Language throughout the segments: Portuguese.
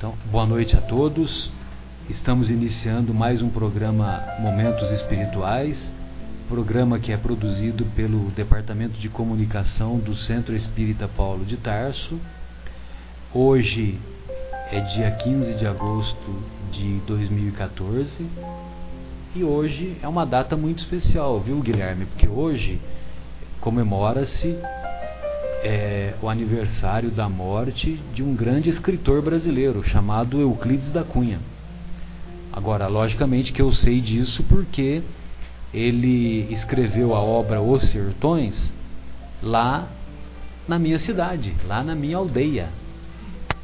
Então, boa noite a todos. Estamos iniciando mais um programa Momentos Espirituais, programa que é produzido pelo Departamento de Comunicação do Centro Espírita Paulo de Tarso. Hoje é dia 15 de agosto de 2014 e hoje é uma data muito especial, viu, Guilherme? Porque hoje comemora-se é, o aniversário da morte de um grande escritor brasileiro chamado Euclides da Cunha. Agora, logicamente que eu sei disso porque ele escreveu a obra Os Sertões lá na minha cidade, lá na minha aldeia.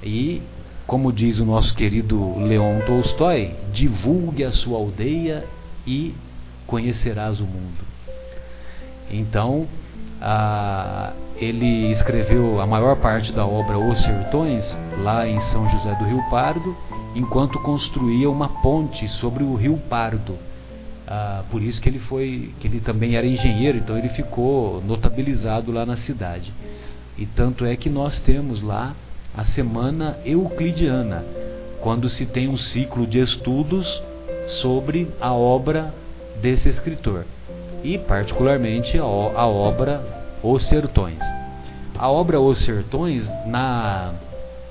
E, como diz o nosso querido Leon Tolstói, divulgue a sua aldeia e conhecerás o mundo. Então, ah, ele escreveu a maior parte da obra Os Sertões lá em São José do Rio Pardo, enquanto construía uma ponte sobre o Rio Pardo. Ah, por isso que ele foi, que ele também era engenheiro, então ele ficou notabilizado lá na cidade. E tanto é que nós temos lá a semana euclidiana, quando se tem um ciclo de estudos sobre a obra desse escritor e particularmente a, obra Os Sertões. A obra Os Sertões na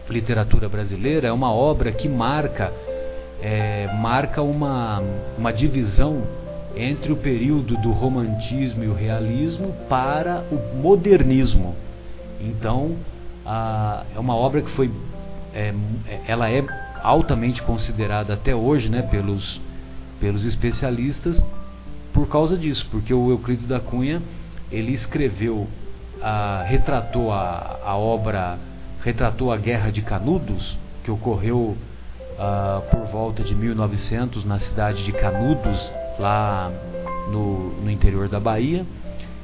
literatura brasileira é uma obra que marca é, marca uma, uma divisão entre o período do romantismo e o realismo para o modernismo. Então, a, é uma obra que foi é, ela é altamente considerada até hoje, né, pelos pelos especialistas por causa disso, porque o Euclides da Cunha ele escreveu, a, retratou a, a obra, retratou a Guerra de Canudos, que ocorreu a, por volta de 1900 na cidade de Canudos, lá no, no interior da Bahia,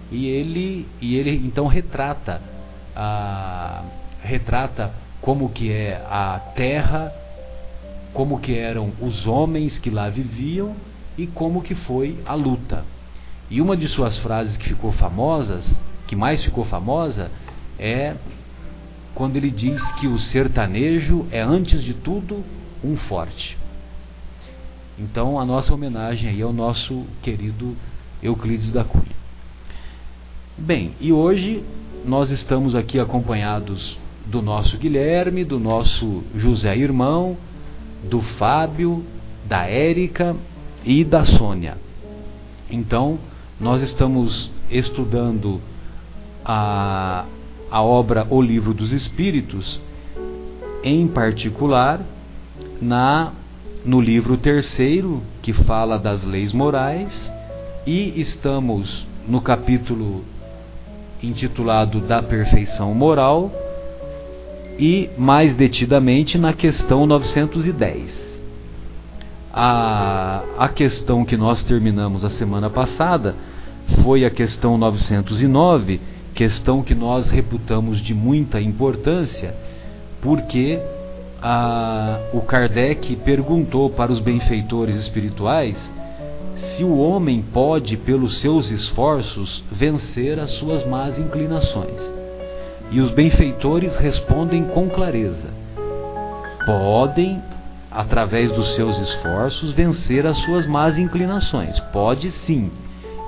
e ele, e ele então retrata, a, retrata como que é a terra, como que eram os homens que lá viviam e como que foi a luta. E uma de suas frases que ficou famosas, que mais ficou famosa, é quando ele diz que o sertanejo é antes de tudo um forte. Então a nossa homenagem aí ao nosso querido Euclides da Cunha. Bem, e hoje nós estamos aqui acompanhados do nosso Guilherme, do nosso José Irmão, do Fábio, da Érica e da Sônia. Então, nós estamos estudando a, a obra O Livro dos Espíritos, em particular na no livro terceiro, que fala das leis morais, e estamos no capítulo intitulado Da Perfeição Moral, e mais detidamente na questão 910 a, a questão que nós terminamos a semana passada foi a questão 909, questão que nós reputamos de muita importância, porque a, o Kardec perguntou para os benfeitores espirituais se o homem pode, pelos seus esforços, vencer as suas más inclinações. E os benfeitores respondem com clareza: podem através dos seus esforços, vencer as suas más inclinações. Pode sim,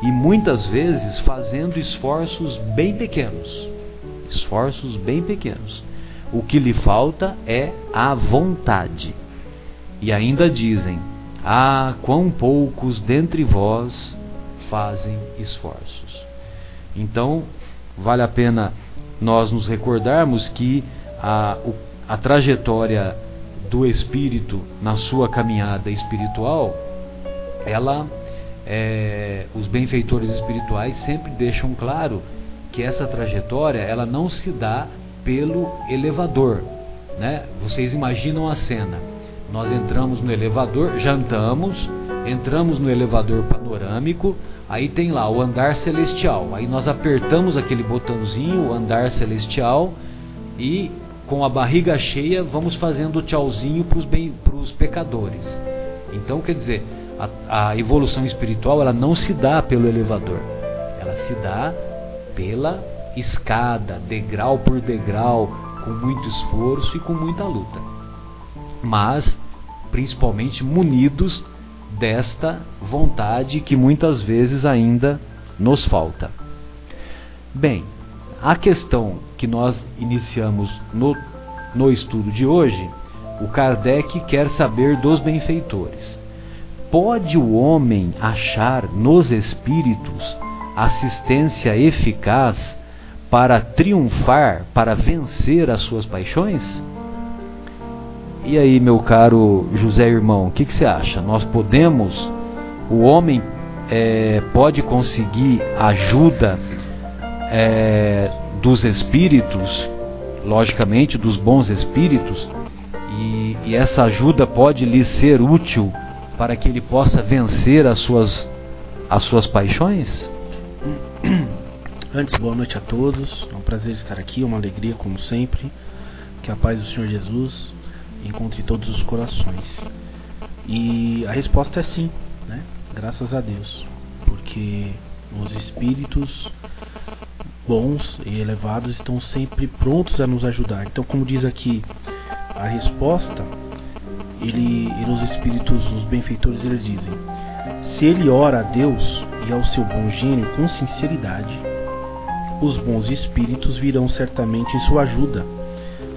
e muitas vezes fazendo esforços bem pequenos. Esforços bem pequenos. O que lhe falta é a vontade. E ainda dizem: Ah, quão poucos dentre vós fazem esforços. Então, vale a pena nós nos recordarmos que a, a trajetória do espírito na sua caminhada espiritual, ela, é, os benfeitores espirituais sempre deixam claro que essa trajetória ela não se dá pelo elevador, né? Vocês imaginam a cena? Nós entramos no elevador, jantamos, entramos no elevador panorâmico, aí tem lá o andar celestial. Aí nós apertamos aquele botãozinho, o andar celestial, e com a barriga cheia, vamos fazendo tchauzinho para os pecadores. Então, quer dizer, a, a, evolução espiritual ela não se dá pelo elevador, ela se dá pela escada, degrau por degrau, com muito esforço e com muita luta. Mas, principalmente munidos desta vontade que muitas vezes ainda nos falta. Bem, a questão que nós iniciamos no, no estudo de hoje, o Kardec quer saber dos benfeitores. Pode o homem achar nos espíritos assistência eficaz para triunfar, para vencer as suas paixões? E aí, meu caro José Irmão, o que, que, você acha? Nós podemos, o homem é, pode conseguir ajuda é, dos espíritos, logicamente dos bons espíritos, e, e essa ajuda pode lhe ser útil para que ele possa vencer as suas, as suas paixões? Antes, boa noite a todos. É um prazer estar aqui, uma alegria como sempre. Que a paz do Senhor Jesus encontre todos os corações. E a resposta é sim, né? Graças a Deus. Porque os espíritos bons e elevados estão sempre prontos a nos ajudar. Então, como diz aqui a resposta, ele, e nos espíritos, os benfeitores, eles dizem: se ele ora a Deus e ao seu bom gênio com sinceridade, os bons espíritos virão certamente em sua ajuda,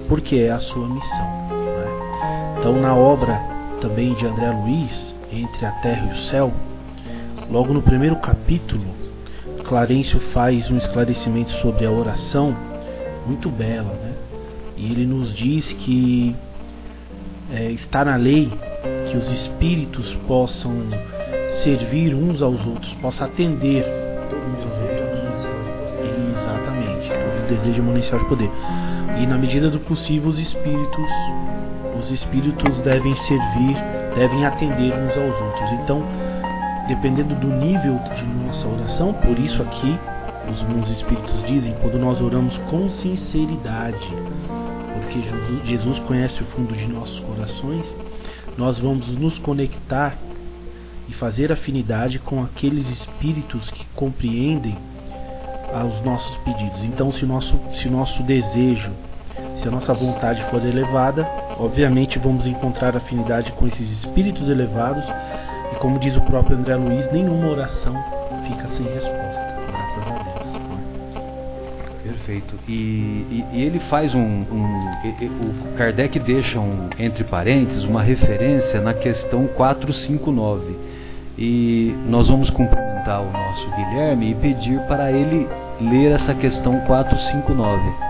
porque é a sua missão. Né? Então, na obra também de André Luiz, Entre a Terra e o Céu, logo no primeiro capítulo, Clarencio faz um esclarecimento sobre a oração muito bela, né? E ele nos diz que é, está na lei que os espíritos possam servir uns aos outros, possam atender uns aos outros. Exatamente, o desejo manuncial de poder. E na medida do possível os espíritos, os espíritos devem servir, devem atender uns aos outros. Então, dependendo do nível de nossa oração, por isso aqui os bons espíritos dizem, quando nós oramos com sinceridade, porque Jesus conhece o fundo de nossos corações, nós vamos nos conectar e fazer afinidade com aqueles espíritos que compreendem os nossos pedidos. Então, se nosso, se nosso desejo, se a nossa vontade for elevada, obviamente vamos encontrar afinidade com esses espíritos elevados e como diz o próprio André Luiz, nenhuma oração fica sem resposta. Graças a Deus. Perfeito. E, e, e ele faz um, um e, O Kardec deixa um, entre parênteses uma referência na questão 459. E nós vamos cumprimentar o nosso Guilherme e pedir para ele ler essa questão 459.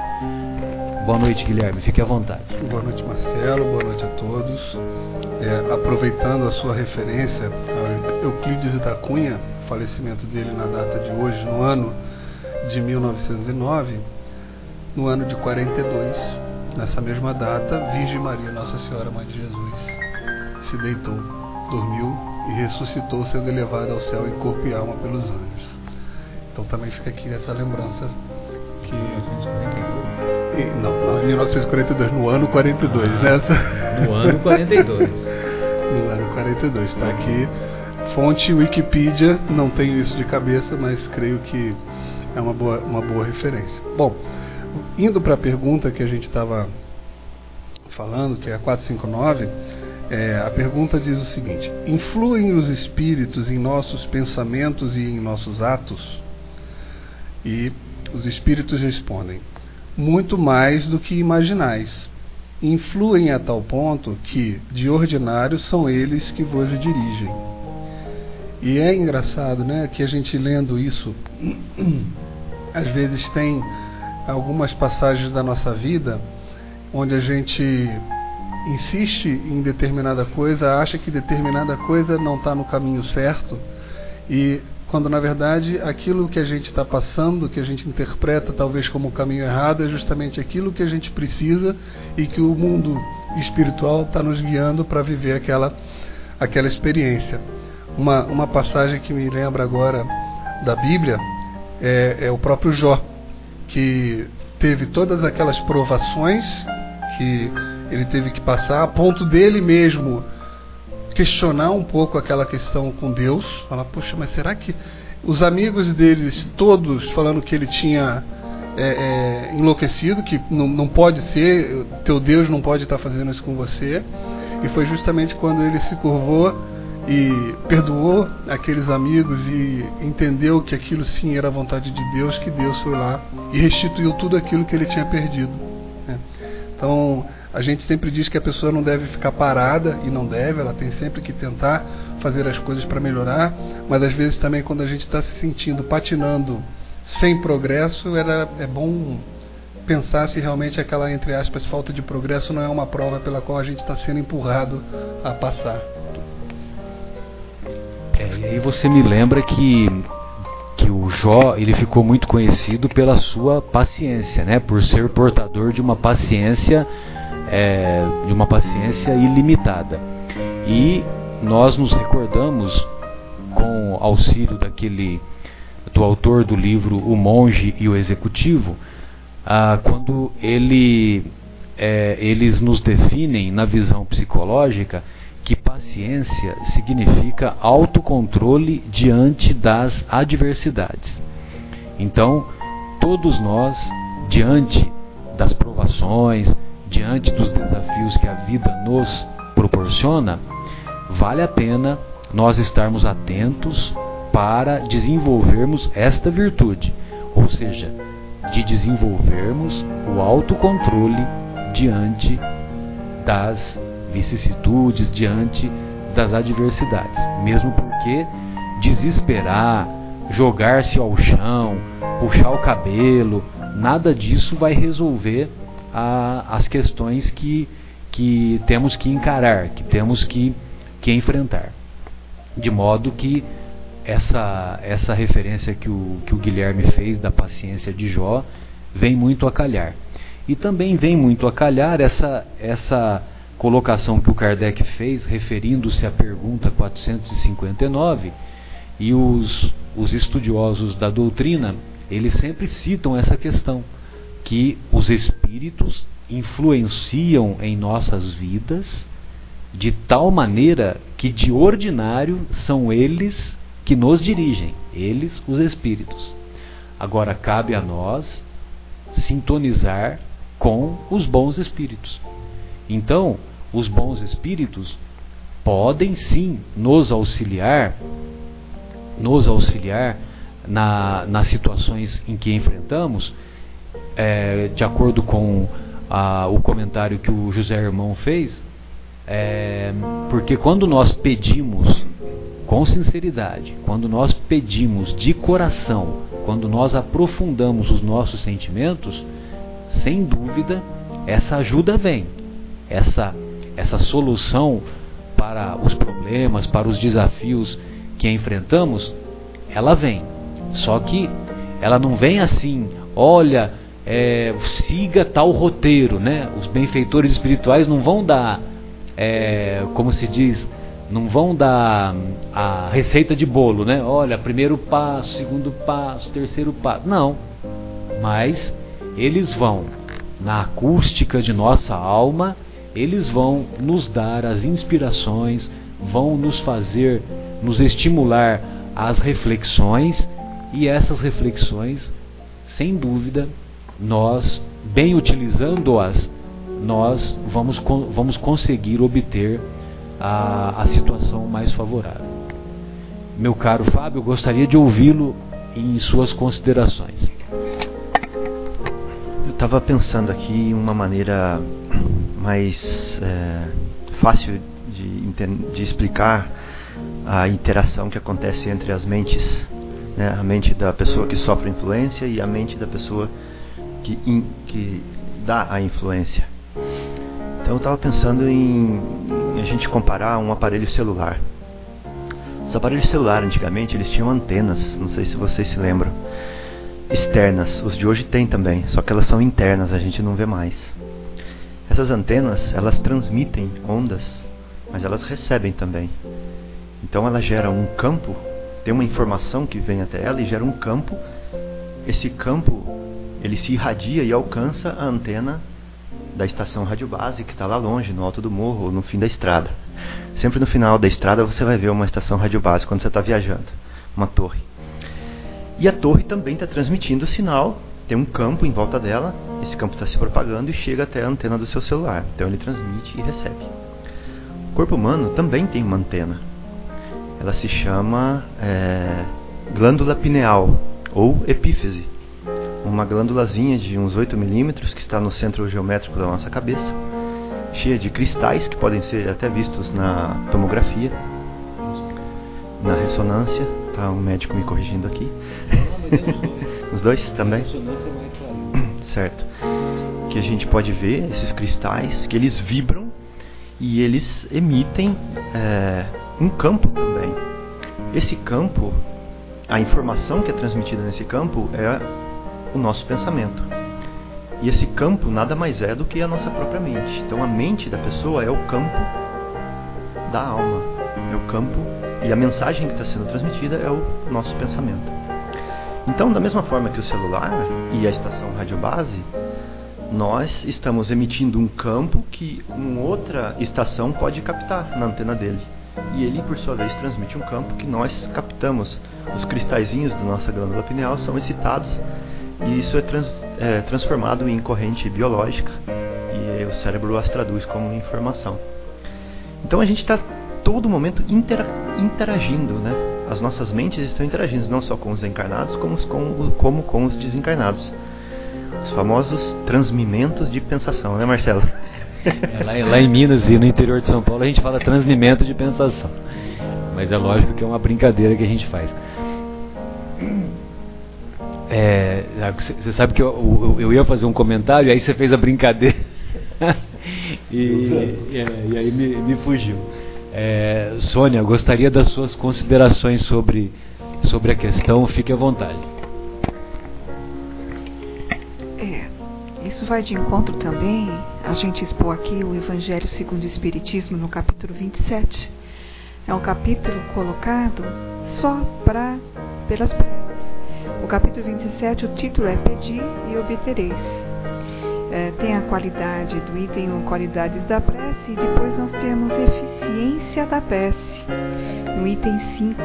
Boa noite, Guilherme. Fique à vontade. Boa noite, Marcelo. Boa noite a todos. É, aproveitando a sua referência Euclides da Cunha, falecimento dele na data de hoje, no ano de 1909, no ano de 42, nessa mesma data, Virgem Maria, Nossa Senhora Mãe de Jesus, se deitou, dormiu e ressuscitou, sendo elevada ao céu em corpo e alma pelos anjos. Então também fica aqui essa lembrança que 1942? Não, não, 1942, no ano 42, ah, nessa. No ano 42. no ano 42, está aqui. Fonte Wikipedia, não tenho isso de cabeça, mas creio que é uma boa, uma boa referência. Bom, indo para a pergunta que a gente estava falando, que é a 459, é, a pergunta diz o seguinte: Influem os espíritos em nossos pensamentos e em nossos atos? E os espíritos respondem: Muito mais do que imaginais. Influem a tal ponto que, de ordinário, são eles que vos dirigem. E é engraçado, né, que a gente lendo isso, às vezes tem algumas passagens da nossa vida onde a gente insiste em determinada coisa, acha que determinada coisa não está no caminho certo e quando na verdade aquilo que a gente está passando, que a gente interpreta talvez como o caminho errado, é justamente aquilo que a gente precisa e que o mundo espiritual está nos guiando para viver aquela, aquela experiência. Uma, uma passagem que me lembra agora da Bíblia é, é o próprio Jó, que teve todas aquelas provações que ele teve que passar, a ponto dele mesmo questionar um pouco aquela questão com Deus, falar, poxa, mas será que os amigos deles todos falando que ele tinha é, é, enlouquecido, que não, não pode ser, teu Deus não pode estar fazendo isso com você. E foi justamente quando ele se curvou e perdoou aqueles amigos e entendeu que aquilo sim era a vontade de Deus, que Deus foi lá e restituiu tudo aquilo que ele tinha perdido. Né? Então, a gente sempre diz que a pessoa não deve ficar parada e não deve, ela tem sempre que tentar fazer as coisas para melhorar, mas às vezes também quando a gente está se sentindo patinando sem progresso, era, é bom pensar se realmente aquela, entre aspas, falta de progresso não é uma prova pela qual a gente está sendo empurrado a passar. É, e aí você me lembra que que o Jó ele ficou muito conhecido pela sua paciência, né? Por ser portador de uma paciência é, de uma paciência ilimitada. E nós nos recordamos com auxílio daquele do autor do livro O Monge e o Executivo, ah, quando ele, é, eles nos definem na visão psicológica que paciência significa autocontrole diante das adversidades. Então, todos nós, diante das provações, diante dos desafios que a vida nos proporciona, vale a pena nós estarmos atentos para desenvolvermos esta virtude, ou seja, de desenvolvermos o autocontrole diante das vicissitudes, diante das adversidades. Mesmo porque desesperar, jogar-se ao chão, puxar o cabelo, nada disso vai resolver a, as questões que, que temos que encarar, que temos que, que enfrentar. De modo que essa, essa referência que o, que o Guilherme fez da paciência de Jó vem muito a calhar. E também vem muito a calhar essa, essa colocação que o Kardec fez, referindo-se à pergunta 459, e os, os estudiosos da doutrina, eles sempre citam essa questão, que os espíritos influenciam em nossas vidas de tal maneira que de ordinário são eles que nos dirigem, eles, os espíritos. Agora cabe a nós sintonizar com os bons espíritos. Então, os bons espíritos podem sim nos auxiliar, nos auxiliar na, nas situações em que enfrentamos, é, de acordo com a, o comentário que o José Irmão fez, é, porque quando nós pedimos com sinceridade, quando nós pedimos de coração, quando nós aprofundamos os nossos sentimentos, sem dúvida, essa ajuda vem. Essa essa solução para os problemas, para os desafios que enfrentamos, ela vem. Só que ela não vem assim, olha, é, siga tal roteiro, né? Os benfeitores espirituais não vão dar, é, como se diz, não vão dar a receita de bolo, né? Olha, primeiro passo, segundo passo, terceiro passo. Não. Mas eles vão na acústica de nossa alma, eles vão nos dar as inspirações, vão nos fazer, nos estimular às reflexões e essas reflexões, sem dúvida, nós, bem utilizando-as, nós vamos, vamos conseguir obter a, a situação mais favorável. Meu caro Fábio, gostaria de ouvi-lo em suas considerações. Eu estava pensando aqui em uma maneira mais é, fácil de, de, explicar a interação que acontece entre as mentes, né? a mente da pessoa que sofre influência e a mente da pessoa que, in, que dá a influência. Então eu estava pensando em, em, a gente comparar um aparelho celular. Os aparelhos celulares antigamente eles tinham antenas, não sei se vocês se lembram, externas. Os de hoje têm também, só que elas são internas, a gente não vê mais. Essas antenas elas transmitem ondas, mas elas recebem também. Então ela gera um campo, tem uma informação que vem até ela e gera um campo. Esse campo ele se irradia e alcança a antena da estação rádio base que está lá longe, no alto do morro ou no fim da estrada. Sempre no final da estrada você vai ver uma estação rádio base quando você está viajando, uma torre. E a torre também está transmitindo o sinal tem um campo em volta dela, esse campo está se propagando e chega até a antena do seu celular. Então ele transmite e recebe. O corpo humano também tem uma antena. Ela se chama é, glândula pineal ou epífise. Uma glândulazinha de uns 8 milímetros que está no centro geométrico da nossa cabeça, cheia de cristais que podem ser até vistos na tomografia, na ressonância. Tá um médico me corrigindo aqui. Os dois também? Certo. Que a gente pode ver esses cristais, que eles vibram e eles emitem é, um campo também. Esse campo, a informação que é transmitida nesse campo é o nosso pensamento. E esse campo nada mais é do que a nossa própria mente. Então a mente da pessoa é o campo da alma, é o campo e a mensagem que está sendo transmitida é o nosso pensamento. Então, da mesma forma que o celular e a estação radiobase, nós estamos emitindo um campo que uma outra estação pode captar na antena dele. E ele, por sua vez, transmite um campo que nós captamos. Os cristalzinhos da nossa glândula pineal são excitados e isso é, trans, é transformado em corrente biológica e o cérebro as traduz como informação. Então a gente está todo momento interagindo, né? As nossas mentes estão interagindo não só com os encarnados, como com, como com os desencarnados. Os famosos transmimentos de pensação, né, Marcelo? É, lá, lá, em Minas e no interior de São Paulo a gente fala transmimento de pensação. Mas é lógico que é uma brincadeira que a gente faz. É, você sabe que eu, eu, eu, ia fazer um comentário, aí você fez a brincadeira. e, é, e, aí me, me fugiu. É, Sônia, gostaria das suas considerações sobre, sobre a questão, fique à vontade. É, isso vai de encontro também, a gente expor aqui o Evangelho segundo o Espiritismo no capítulo 27. É um capítulo colocado só para pelas. O capítulo 27, o título é Pedir e Obtereis é, tem a qualidade do item ou qualidades da prece, e depois nós temos eficiência da prece, no item 5,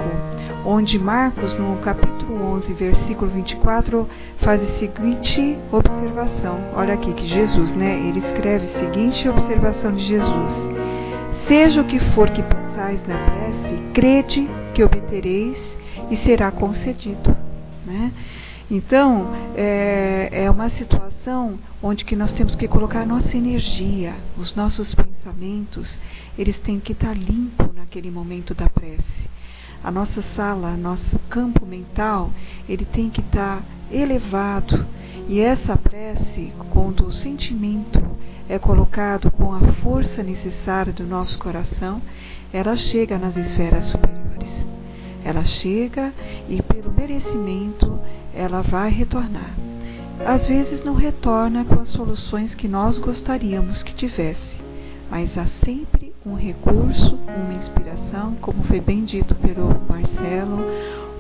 onde Marcos, no capítulo 11, versículo 24, faz a seguinte observação. Olha aqui que Jesus, né? Ele escreve a seguinte observação de Jesus: Seja o que for que pensais na prece, crede que obtereis e será concedido, né? Então, é, é uma situação onde que nós temos que colocar nossa energia, os nossos pensamentos, eles têm que estar limpos naquele momento da prece. A nossa sala, nosso campo mental, ele tem que estar elevado. E essa prece, quando o sentimento é colocado com a força necessária do nosso coração, ela chega nas esferas superiores. Ela chega e, pelo merecimento, ela vai retornar. Às vezes não retorna com as soluções que nós gostaríamos que tivesse, mas há sempre um recurso, uma inspiração, como foi bem dito pelo Marcelo,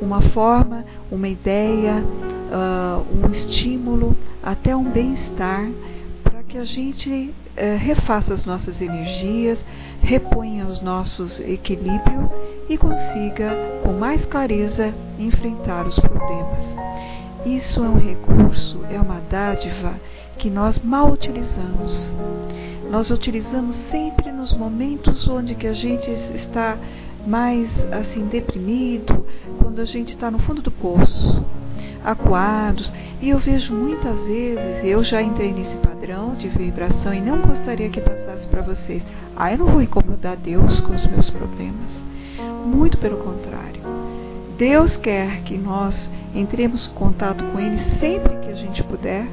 uma forma, uma ideia, uh, um estímulo, até um bem-estar, para que a gente uh, refaça as nossas energias, reponha os nossos equilíbrios e consiga, com mais clareza, enfrentar os problemas. Isso é um recurso, é uma dádiva que nós mal utilizamos. Nós utilizamos sempre nos momentos onde que a gente está mais assim deprimido, quando a gente está no fundo do poço, acuados. E eu vejo muitas vezes, eu já entrei nesse padrão de vibração e não gostaria que passasse para vocês. Ah, eu não vou incomodar Deus com os meus problemas. Muito pelo contrário. Deus quer que nós entremos em contato com Ele sempre que a gente puder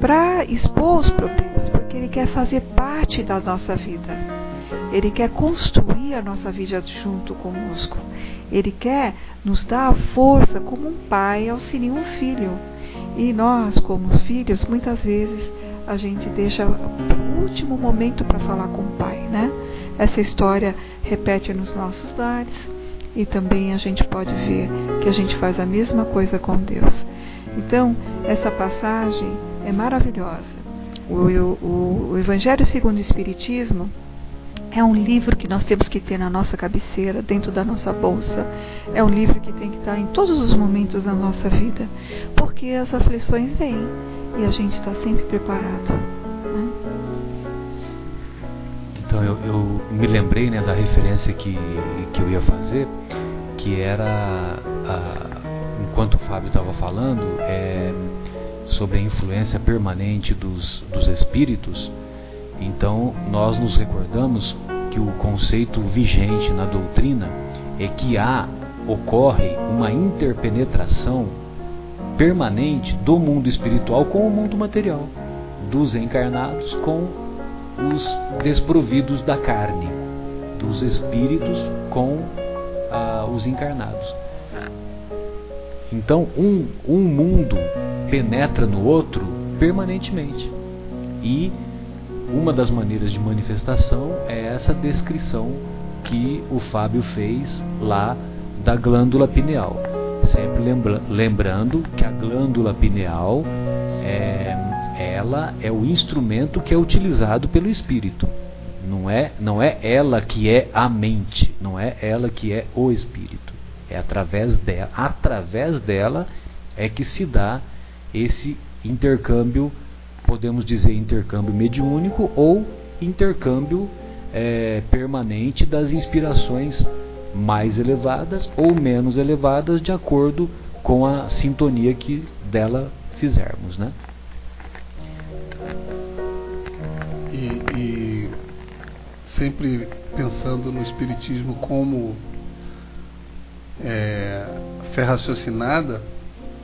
para expor os problemas, porque Ele quer fazer parte da nossa vida. Ele quer construir a nossa vida junto conosco. Ele quer nos dar a força como um pai auxilia um filho. E nós, como filhos, muitas vezes a gente deixa o último momento para falar com o pai, né? Essa história repete nos nossos lares e também a gente pode ver que a gente faz a mesma coisa com Deus. Então, essa passagem é maravilhosa. O, o, o Evangelho segundo o Espiritismo, É um livro que nós temos que ter na nossa cabeceira, dentro da nossa bolsa. É um livro que tem que estar em todos os momentos da nossa vida, porque as aflições vêm e a gente está sempre preparado. Né? Então eu, eu, me lembrei né, da referência que, que eu ia fazer, que era, a, enquanto o Fábio estava falando, é, sobre a influência permanente dos, dos espíritos. Então nós nos recordamos que o conceito vigente na doutrina é que há ocorre uma interpenetração permanente do mundo espiritual com o mundo material, dos encarnados com os desprovidos da carne, dos espíritos com ah, os encarnados. Então, um, um mundo penetra no outro permanentemente. E uma das maneiras de manifestação é essa descrição que o Fábio fez lá da glândula pineal. Sempre lembra, lembrando que a glândula pineal é ela é o instrumento que é utilizado pelo espírito. Não é, não é ela que é a mente, não é ela que é o espírito. É através dela, através dela é que se dá esse intercâmbio, podemos dizer intercâmbio mediúnico ou intercâmbio é, permanente das inspirações mais elevadas ou menos elevadas de acordo com a sintonia que dela fizermos, né? E, e sempre pensando no Espiritismo como é, fé raciocinada,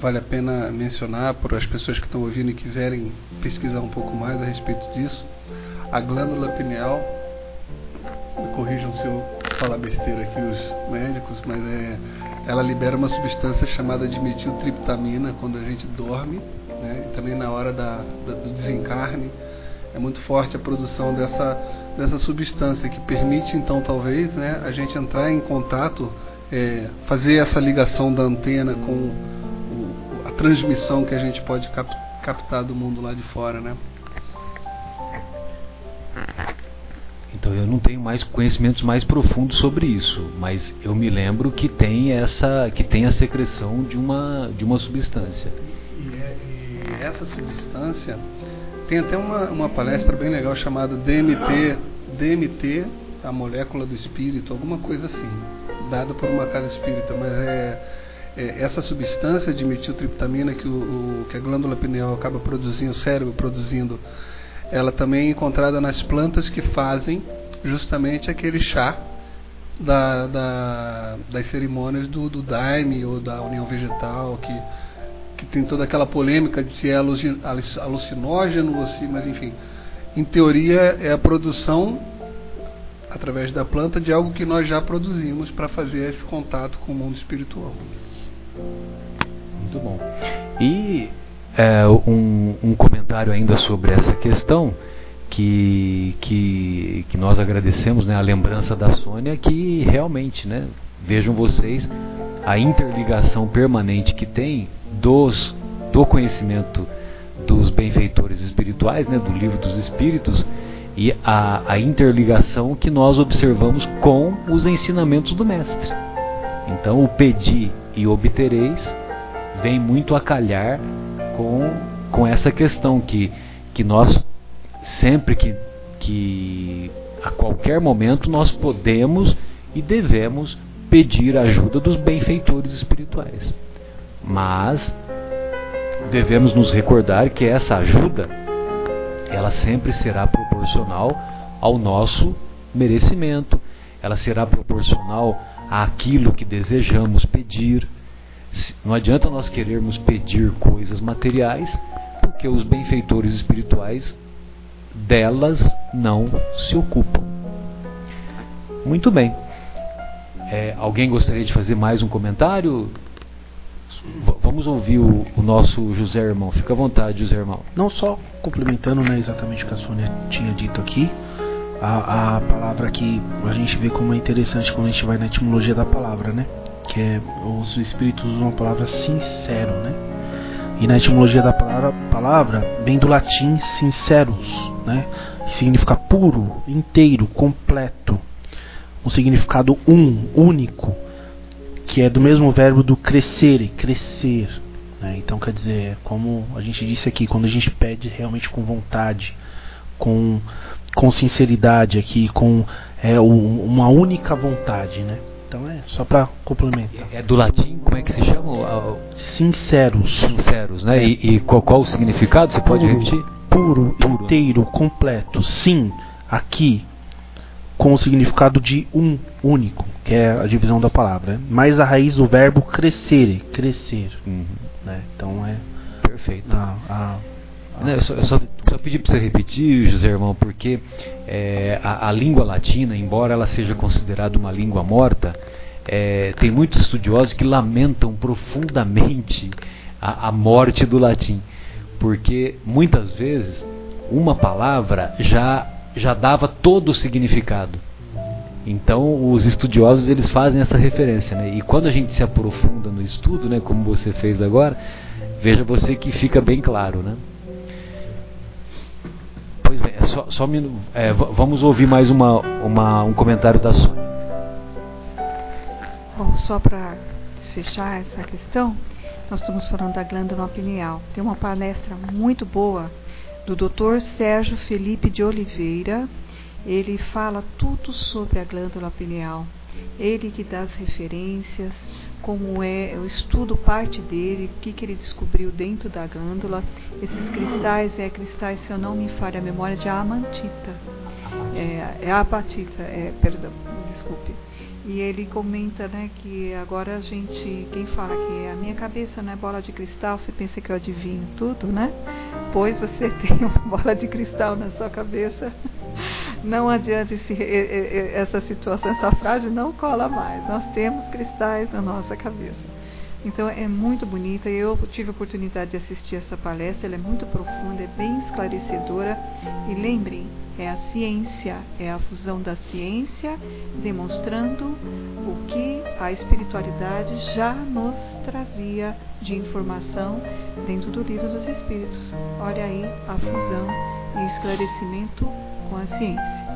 vale a pena mencionar para as pessoas que estão ouvindo e quiserem pesquisar um pouco mais a respeito disso, a glândula pineal, me corrijam se eu falar besteira aqui os médicos, mas é, ela libera uma substância chamada de metiltriptamina quando a gente dorme, né, e também na hora da, da, do desencarne. É muito forte a produção dessa, dessa substância que permite então talvez né, a gente entrar em contato, é, fazer essa ligação da antena com transmissão que a gente pode cap, captar do mundo lá de fora, né? Então eu não tenho mais conhecimentos mais profundos sobre isso, mas eu me lembro que tem essa que tem a secreção de uma de uma substância. E, é, e essa substância tem até uma, uma palestra bem legal chamada DMT, DMT, a molécula do espírito, alguma coisa assim, dada por uma casa espírita, mas é, é essa substância de metiltriptamina que, o, o, que a glândula pineal acaba produzindo, o cérebro produzindo, ela também é encontrada nas plantas que fazem justamente aquele chá da, da, das cerimônias do, do Daime ou da União Vegetal, que que tem toda aquela polêmica de se é alucinógeno ou se, mas enfim, em teoria é a produção através da planta de algo que nós já produzimos para fazer esse contato com o mundo espiritual. Muito bom. E é, um, um comentário ainda sobre essa questão que, que, que nós agradecemos, né, a lembrança da Sônia, que realmente, né, vejam vocês a interligação permanente que tem dos, do conhecimento dos benfeitores espirituais, né, do livro dos espíritos, e a, a interligação que nós observamos com os ensinamentos do Mestre. Então, o pedir e obtereis vem muito a calhar com, com essa questão que, que nós sempre que, que a qualquer momento nós podemos e devemos pedir a ajuda dos benfeitores espirituais. Mas devemos nos recordar que essa ajuda ela sempre será proporcional ao nosso merecimento, ela será proporcional àquilo que desejamos pedir. Não adianta nós querermos pedir coisas materiais, porque os benfeitores espirituais delas não se ocupam. Muito bem. É, alguém gostaria de fazer mais um comentário? Vamos ouvir o, o, nosso José Irmão. Fica à vontade, José Irmão. Não só complementando né, exatamente o que a Sônia tinha dito aqui, a, a palavra que a gente vê como é interessante quando a gente vai na etimologia da palavra, né? Que é os espíritos usam a palavra sincero, né? E na etimologia da palavra, palavra vem do latim sinceros, né? que significa puro, inteiro, completo. Um significado um, único, que é do mesmo verbo do crescer, crescer. Né? Então quer dizer, como a gente disse aqui, quando a gente pede realmente com vontade, com, com sinceridade aqui, com é, uma única vontade, né? Então é só para complementar. É do latim, como é que se chama? Sinceros. Sinceros, né? É. E, e qual, qual, o significado? Você pode puro, repetir? Puro, puro, inteiro, completo. Sim, aqui com o significado de um único, que é a divisão da palavra. Né? Mais a raiz do verbo crescer, crescer. Uhum. Né? Então é perfeito. A, a, a, eu só, eu só, só pedi para você repetir, José Irmão, porque é, a, a, língua latina, embora ela seja considerada uma língua morta, é, tem muitos estudiosos que lamentam profundamente a, a morte do latim, porque muitas vezes uma palavra já já dava todo o significado. Então, os estudiosos eles fazem essa referência, né? E quando a gente se aprofunda no estudo, né, como você fez agora, veja você que fica bem claro, né? Só, só é, vamos ouvir mais uma, uma, um comentário da Sônia. Bom, só para fechar essa questão, nós estamos falando da glândula pineal. Tem uma palestra muito boa do Dr. Sérgio Felipe de Oliveira. Ele fala tudo sobre a glândula pineal. Ele que dá as referências, como é, o estudo parte dele, o que, que ele descobriu dentro da glândula. Esses cristais, é cristais, se eu não me falha a memória, de amantita. É, é apatita, é, perdão, desculpe. E ele comenta, né, que agora a gente, quem fala que a minha cabeça não é bola de cristal, você pensa que eu adivinho tudo, né? Pois você tem uma bola de cristal na sua cabeça. Não adianta esse, essa situação, essa frase não cola mais. Nós temos cristais na nossa cabeça. Então é muito bonita. Eu tive a oportunidade de assistir essa palestra, ela é muito profunda, é bem esclarecedora. E lembrem, é a ciência, é a fusão da ciência demonstrando o que a espiritualidade já nos trazia de informação dentro do livro dos Espíritos. Olha aí a fusão e esclarecimento com a ciência.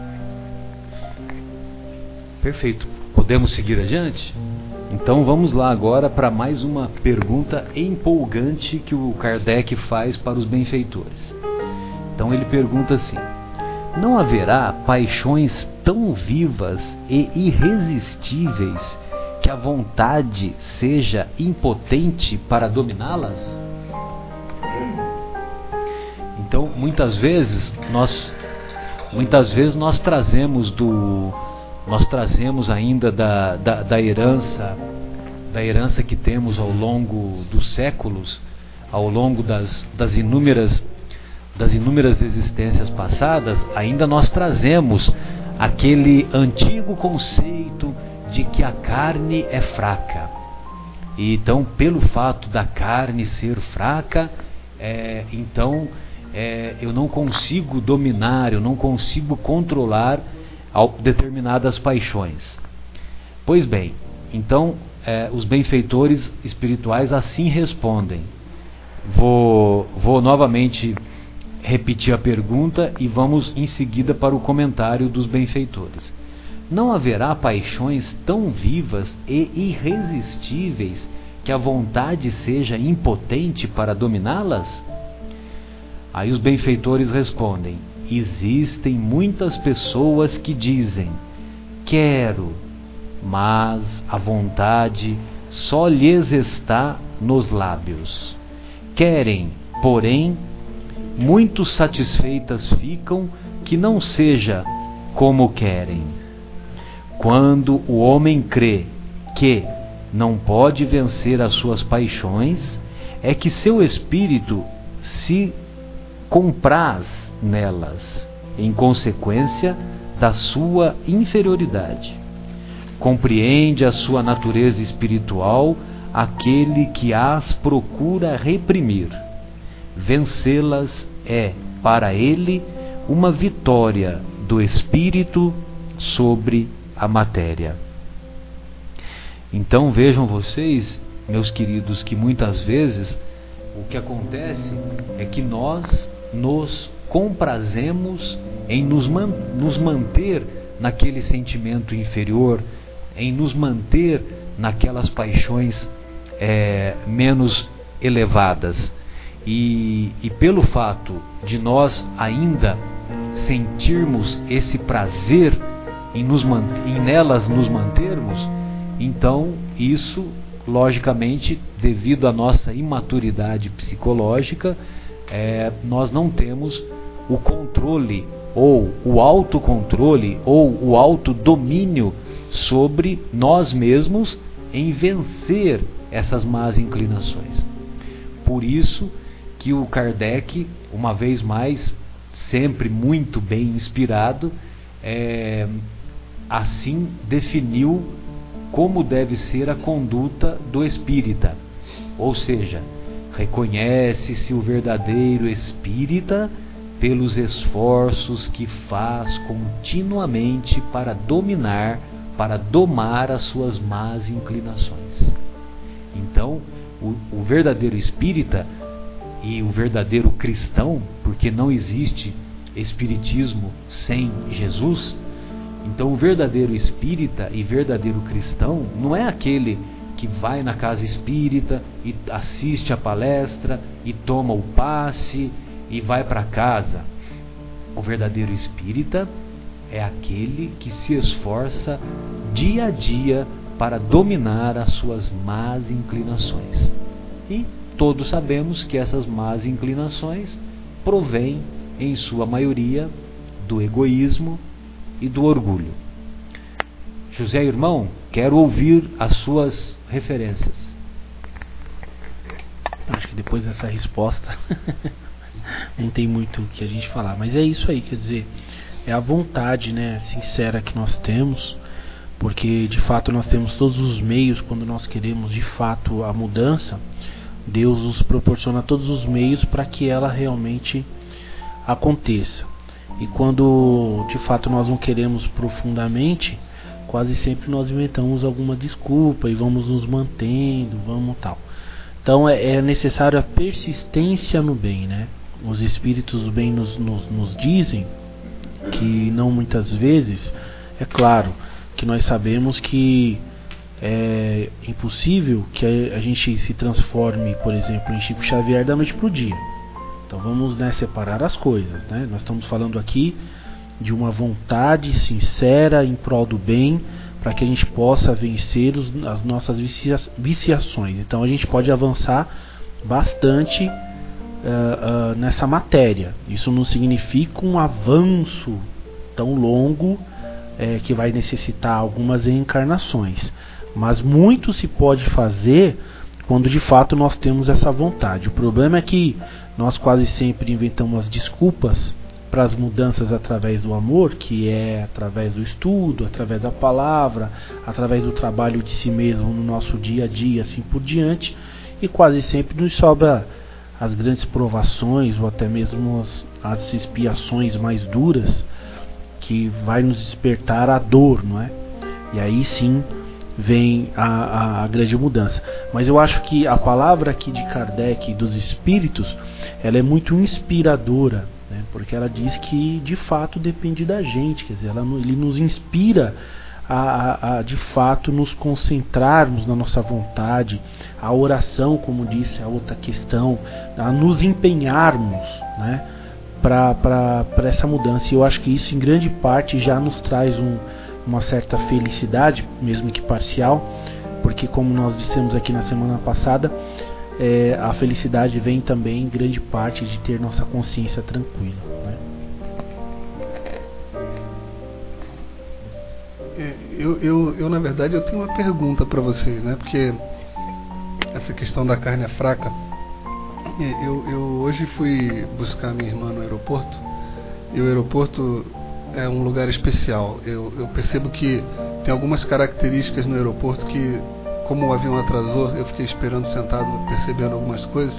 Perfeito. Podemos seguir adiante? Então vamos lá agora para mais uma pergunta empolgante que o Kardec faz para os benfeitores. Então ele pergunta assim: Não haverá paixões tão vivas e irresistíveis que a vontade seja impotente para dominá-las? Então, muitas vezes nós muitas vezes nós trazemos do nós trazemos ainda da, da, da herança da herança que temos ao longo dos séculos, ao longo das, das inúmeras das inúmeras existências passadas, ainda nós trazemos aquele antigo conceito de que a carne é fraca. E então, pelo fato da carne ser fraca, é, então é, eu não consigo dominar, eu não consigo controlar determinadas paixões. Pois bem, então é, os benfeitores espirituais assim respondem. Vou, vou novamente repetir a pergunta e vamos em seguida para o comentário dos benfeitores. Não haverá paixões tão vivas e irresistíveis que a vontade seja impotente para dominá-las? Aí os benfeitores respondem: existem muitas pessoas que dizem: quero, mas a vontade só lhes está nos lábios. Querem, porém, muito satisfeitas ficam que não seja como querem. Quando o homem crê que não pode vencer as suas paixões, é que seu espírito se compraz nelas, em consequência da sua inferioridade. Compreende a sua natureza espiritual aquele que as procura reprimir. Vencê-las é, para ele, uma vitória do espírito sobre a matéria. Então vejam vocês, meus queridos, que muitas vezes O que acontece é que nós nos comprazemos em nos, man nos manter naquele sentimento inferior, em nos manter naquelas paixões é, menos elevadas. E, e pelo fato de nós ainda sentirmos esse prazer em, nos em nelas nos mantermos, então isso, logicamente, devido à nossa imaturidade psicológica, é, nós não temos o controle ou o autocontrole ou o autodomínio sobre nós mesmos em vencer essas más inclinações. Por isso que o Kardec, uma vez mais, sempre muito bem inspirado, é, assim definiu como deve ser a conduta do espírita. Ou seja, reconhece-se o verdadeiro espírita pelos esforços que faz continuamente para dominar, para domar as suas más inclinações. Então, o, o verdadeiro espírita e o verdadeiro cristão, porque não existe espiritismo sem Jesus, então o verdadeiro espírita e verdadeiro cristão não é aquele que vai na casa espírita e assiste a palestra e toma o passe e vai para casa. O verdadeiro espírita é aquele que se esforça dia a dia para dominar as suas más inclinações. E todos sabemos que essas más inclinações provêm, em sua maioria, do egoísmo e do orgulho. José Irmão, quero ouvir as suas referências. Acho que depois dessa resposta não tem muito o que a gente falar, mas é isso aí, quer dizer, é a vontade, né, sincera que nós temos, porque de fato nós temos todos os meios quando nós queremos de fato a mudança, Deus nos proporciona todos os meios para que ela realmente aconteça. E quando de fato nós não queremos profundamente, quase sempre nós inventamos alguma desculpa e vamos nos mantendo, vamos tal. Então é, é necessário a persistência no bem, né? Os espíritos do bem nos, nos, nos dizem que não muitas vezes, é claro que nós sabemos que é impossível que a gente se transforme, por exemplo, em Chico Xavier da noite para o dia. Então vamos né, separar as coisas. Né? Nós estamos falando aqui de uma vontade sincera em prol do bem, para que a gente possa vencer os, as nossas vicia, viciações. Então a gente pode avançar bastante uh, nessa matéria. Isso não significa um avanço tão longo uh, que vai necessitar algumas reencarnações. Mas muito se pode fazer quando de fato nós temos essa vontade. O problema é que nós quase sempre inventamos desculpas para as mudanças através do amor, que é através do estudo, através da palavra, através do trabalho de si mesmo no nosso dia a dia, assim por diante, e quase sempre nos sobra as grandes provações ou até mesmo as, as expiações mais duras que vai nos despertar a dor, não é? E aí sim vem a, a, a, grande mudança. Mas eu acho que a palavra aqui de Kardec, dos espíritos, ela é muito inspiradora, né? porque ela diz que de fato depende da gente, quer dizer, ela, ele nos inspira a, a, de fato nos concentrarmos na nossa vontade, a oração, como disse a outra questão, a nos empenharmos né? para essa mudança. E eu acho que isso, em grande parte, já nos traz um uma certa felicidade, mesmo que parcial, porque como nós dissemos aqui na semana passada, é, a felicidade vem também em grande parte de ter nossa consciência tranquila. Né? Eu, eu, eu, na verdade, eu tenho uma pergunta para vocês, né? Porque essa questão da carne é fraca. Eu, eu hoje fui buscar minha irmã no aeroporto e o aeroporto é um lugar especial. Eu, eu percebo que tem algumas características no aeroporto que, como o avião atrasou, eu fiquei esperando sentado, percebendo algumas coisas.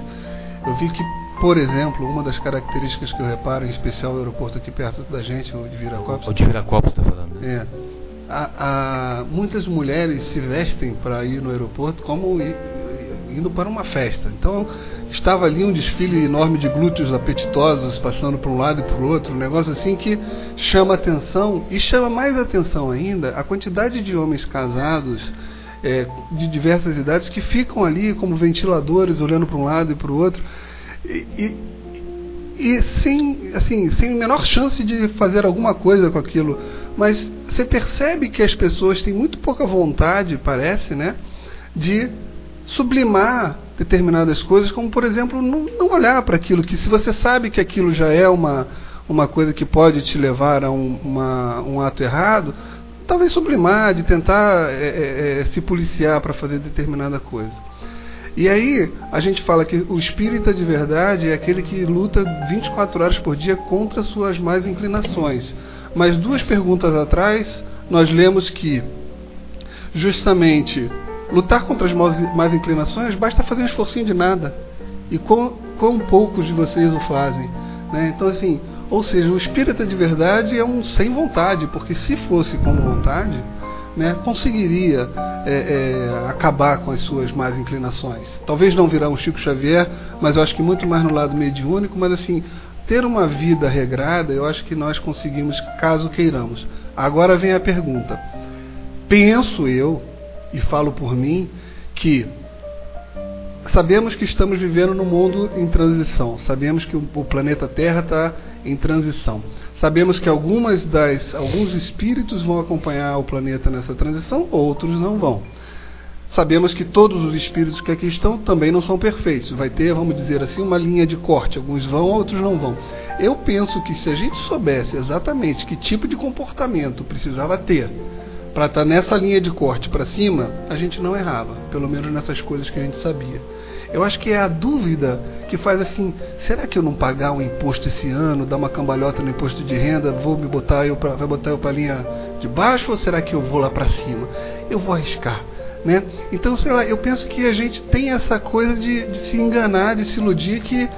Eu vi que, por exemplo, uma das características que eu reparo, em especial o aeroporto aqui perto da gente, o de Viracopos. O de Viracopos está falando. Né? É. A, a, muitas mulheres se vestem para ir no aeroporto como indo para uma festa. Então estava ali um desfile enorme de glúteos apetitosos passando para um lado e para o outro, um negócio assim que chama atenção e chama mais atenção ainda a quantidade de homens casados é, de diversas idades que ficam ali como ventiladores olhando para um lado e para o outro e, e, e sem assim sem menor chance de fazer alguma coisa com aquilo, mas você percebe que as pessoas têm muito pouca vontade, parece, né, de sublimar determinadas coisas, como por exemplo, não, olhar para aquilo que se você sabe que aquilo já é uma, uma coisa que pode te levar a um, uma, um ato errado, talvez sublimar, de tentar é, é, é se policiar para fazer determinada coisa. E aí a gente fala que o espírita de verdade é aquele que luta 24 horas por dia contra suas más inclinações. Mas duas perguntas atrás nós lemos que justamente Lutar contra as más inclinações basta fazer um esforcinho de nada. E quão, quão poucos de vocês o fazem. Né? Então, assim, ou seja, o espírita de verdade é um sem vontade, porque se fosse com vontade, né, conseguiria é, é, acabar com as suas más inclinações. Talvez não virar um Chico Xavier, mas eu acho que muito mais no lado mediúnico, mas assim, ter uma vida regrada, eu acho que nós conseguimos caso queiramos. Agora vem a pergunta. Penso eu e falo por mim, que sabemos que estamos vivendo num mundo em transição, sabemos que o planeta Terra está em transição, sabemos que algumas das, alguns espíritos vão acompanhar o planeta nessa transição, outros não vão. Sabemos que todos os espíritos que aqui estão também não são perfeitos. Vai ter, vamos dizer assim, uma linha de corte. Alguns vão, outros não vão. Eu penso que se a gente soubesse exatamente que tipo de comportamento precisava ter para estar tá nessa linha de corte para cima, a gente não errava, pelo menos nessas coisas que a gente sabia. Eu acho que é a dúvida que faz assim: será que eu não pagar um imposto esse ano, dar uma cambalhota no imposto de renda, vou me botar eu vai botar eu para a linha de baixo ou será que eu vou lá para cima? Eu vou arriscar. Né? Então, sei lá, eu penso que a gente tem essa coisa de, de se enganar, de se iludir, que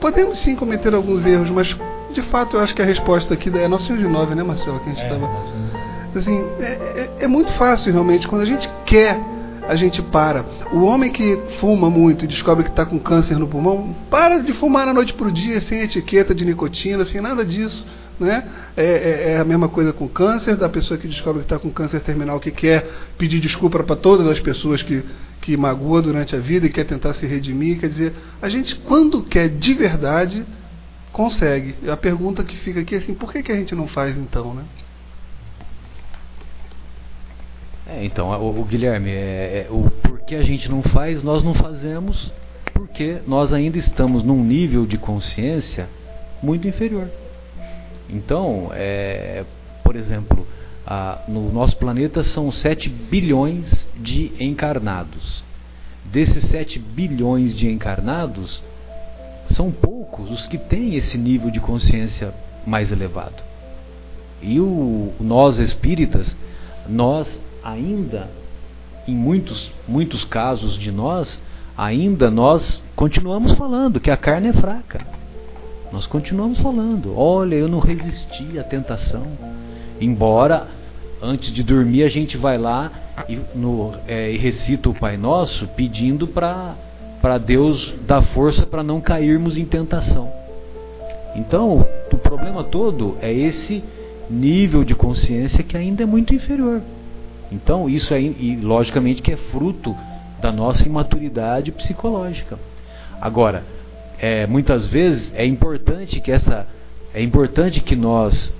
podemos sim cometer alguns erros, mas de fato eu acho que a resposta aqui é 909, né, Marcelo? Que a gente estava. É, Assim, é, é, é muito fácil realmente. Quando a gente quer, a gente para. O homem que fuma muito e descobre que está com câncer no pulmão, para de fumar na noite para o dia, sem etiqueta de nicotina, sem nada disso. Né? É, é, é, a mesma coisa com câncer, da pessoa que descobre que está com câncer terminal, que quer pedir desculpa para todas as pessoas que, que magoa durante a vida e quer tentar se redimir. Quer dizer, a gente, quando quer de verdade, consegue. A pergunta que fica aqui é assim: por que, que a gente não faz então? Né? É, então, o, o Guilherme, é, é, o porquê a gente não faz, nós não fazemos porque nós ainda estamos num nível de consciência muito inferior. Então, é, por exemplo, a, no nosso planeta são 7 bilhões de encarnados. Desses 7 bilhões de encarnados, são poucos os que têm esse nível de consciência mais elevado. E o, nós espíritas, nós ainda, em muitos, muitos casos de nós, ainda nós continuamos falando que a carne é fraca. Nós continuamos falando, olha, eu não resisti à tentação. Embora antes de dormir a gente vai lá e, no, é, e recita o Pai Nosso pedindo para Deus dar força para não cairmos em tentação. Então, o problema todo é esse nível de consciência que ainda é muito inferior. Então, isso é, e logicamente, que é fruto da nossa imaturidade psicológica. Agora, é, muitas vezes é importante que essa, é importante que nós,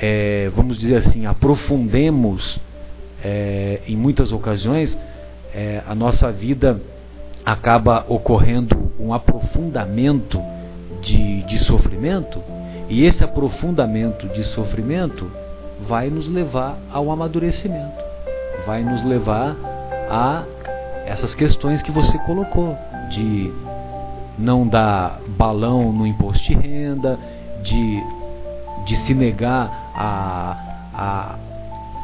é, vamos dizer assim, aprofundemos é, em muitas ocasiões é, a nossa vida acaba ocorrendo um aprofundamento de, de sofrimento e esse aprofundamento de sofrimento vai nos levar ao amadurecimento vai nos levar a essas questões que você colocou, de não dar balão no imposto de renda, de, de se negar a, a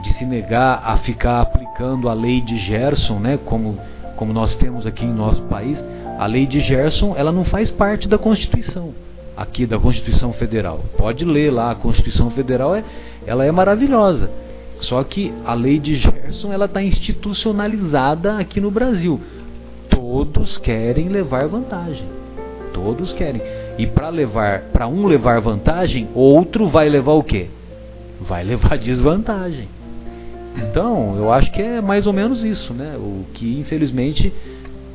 de se negar a ficar aplicando a lei de Gerson, né, como, como nós temos aqui em nosso país, a lei de Gerson ela não faz parte da Constituição aqui da Constituição Federal. Pode ler lá, a Constituição Federal é, ela é maravilhosa. Só que a lei de Gerson ela está institucionalizada aqui no Brasil. Todos querem levar vantagem. Todos querem. E para levar, para um levar vantagem, outro vai levar o quê? Vai levar desvantagem. Então, eu acho que é mais ou menos isso, né? O que infelizmente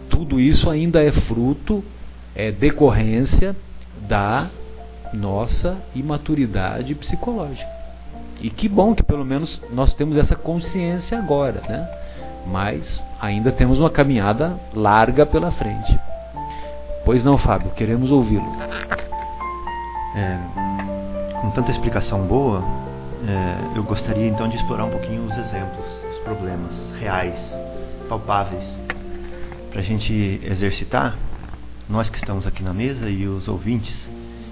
tudo isso ainda é fruto, é decorrência da nossa imaturidade psicológica. E que bom que pelo menos nós temos essa consciência agora, né? Mas ainda temos uma caminhada larga pela frente. Pois não, Fábio, queremos ouvi-lo. É, com tanta explicação boa, é, eu gostaria então de explorar um pouquinho os exemplos, os problemas reais, palpáveis, para a gente exercitar, nós que estamos aqui na mesa e os ouvintes,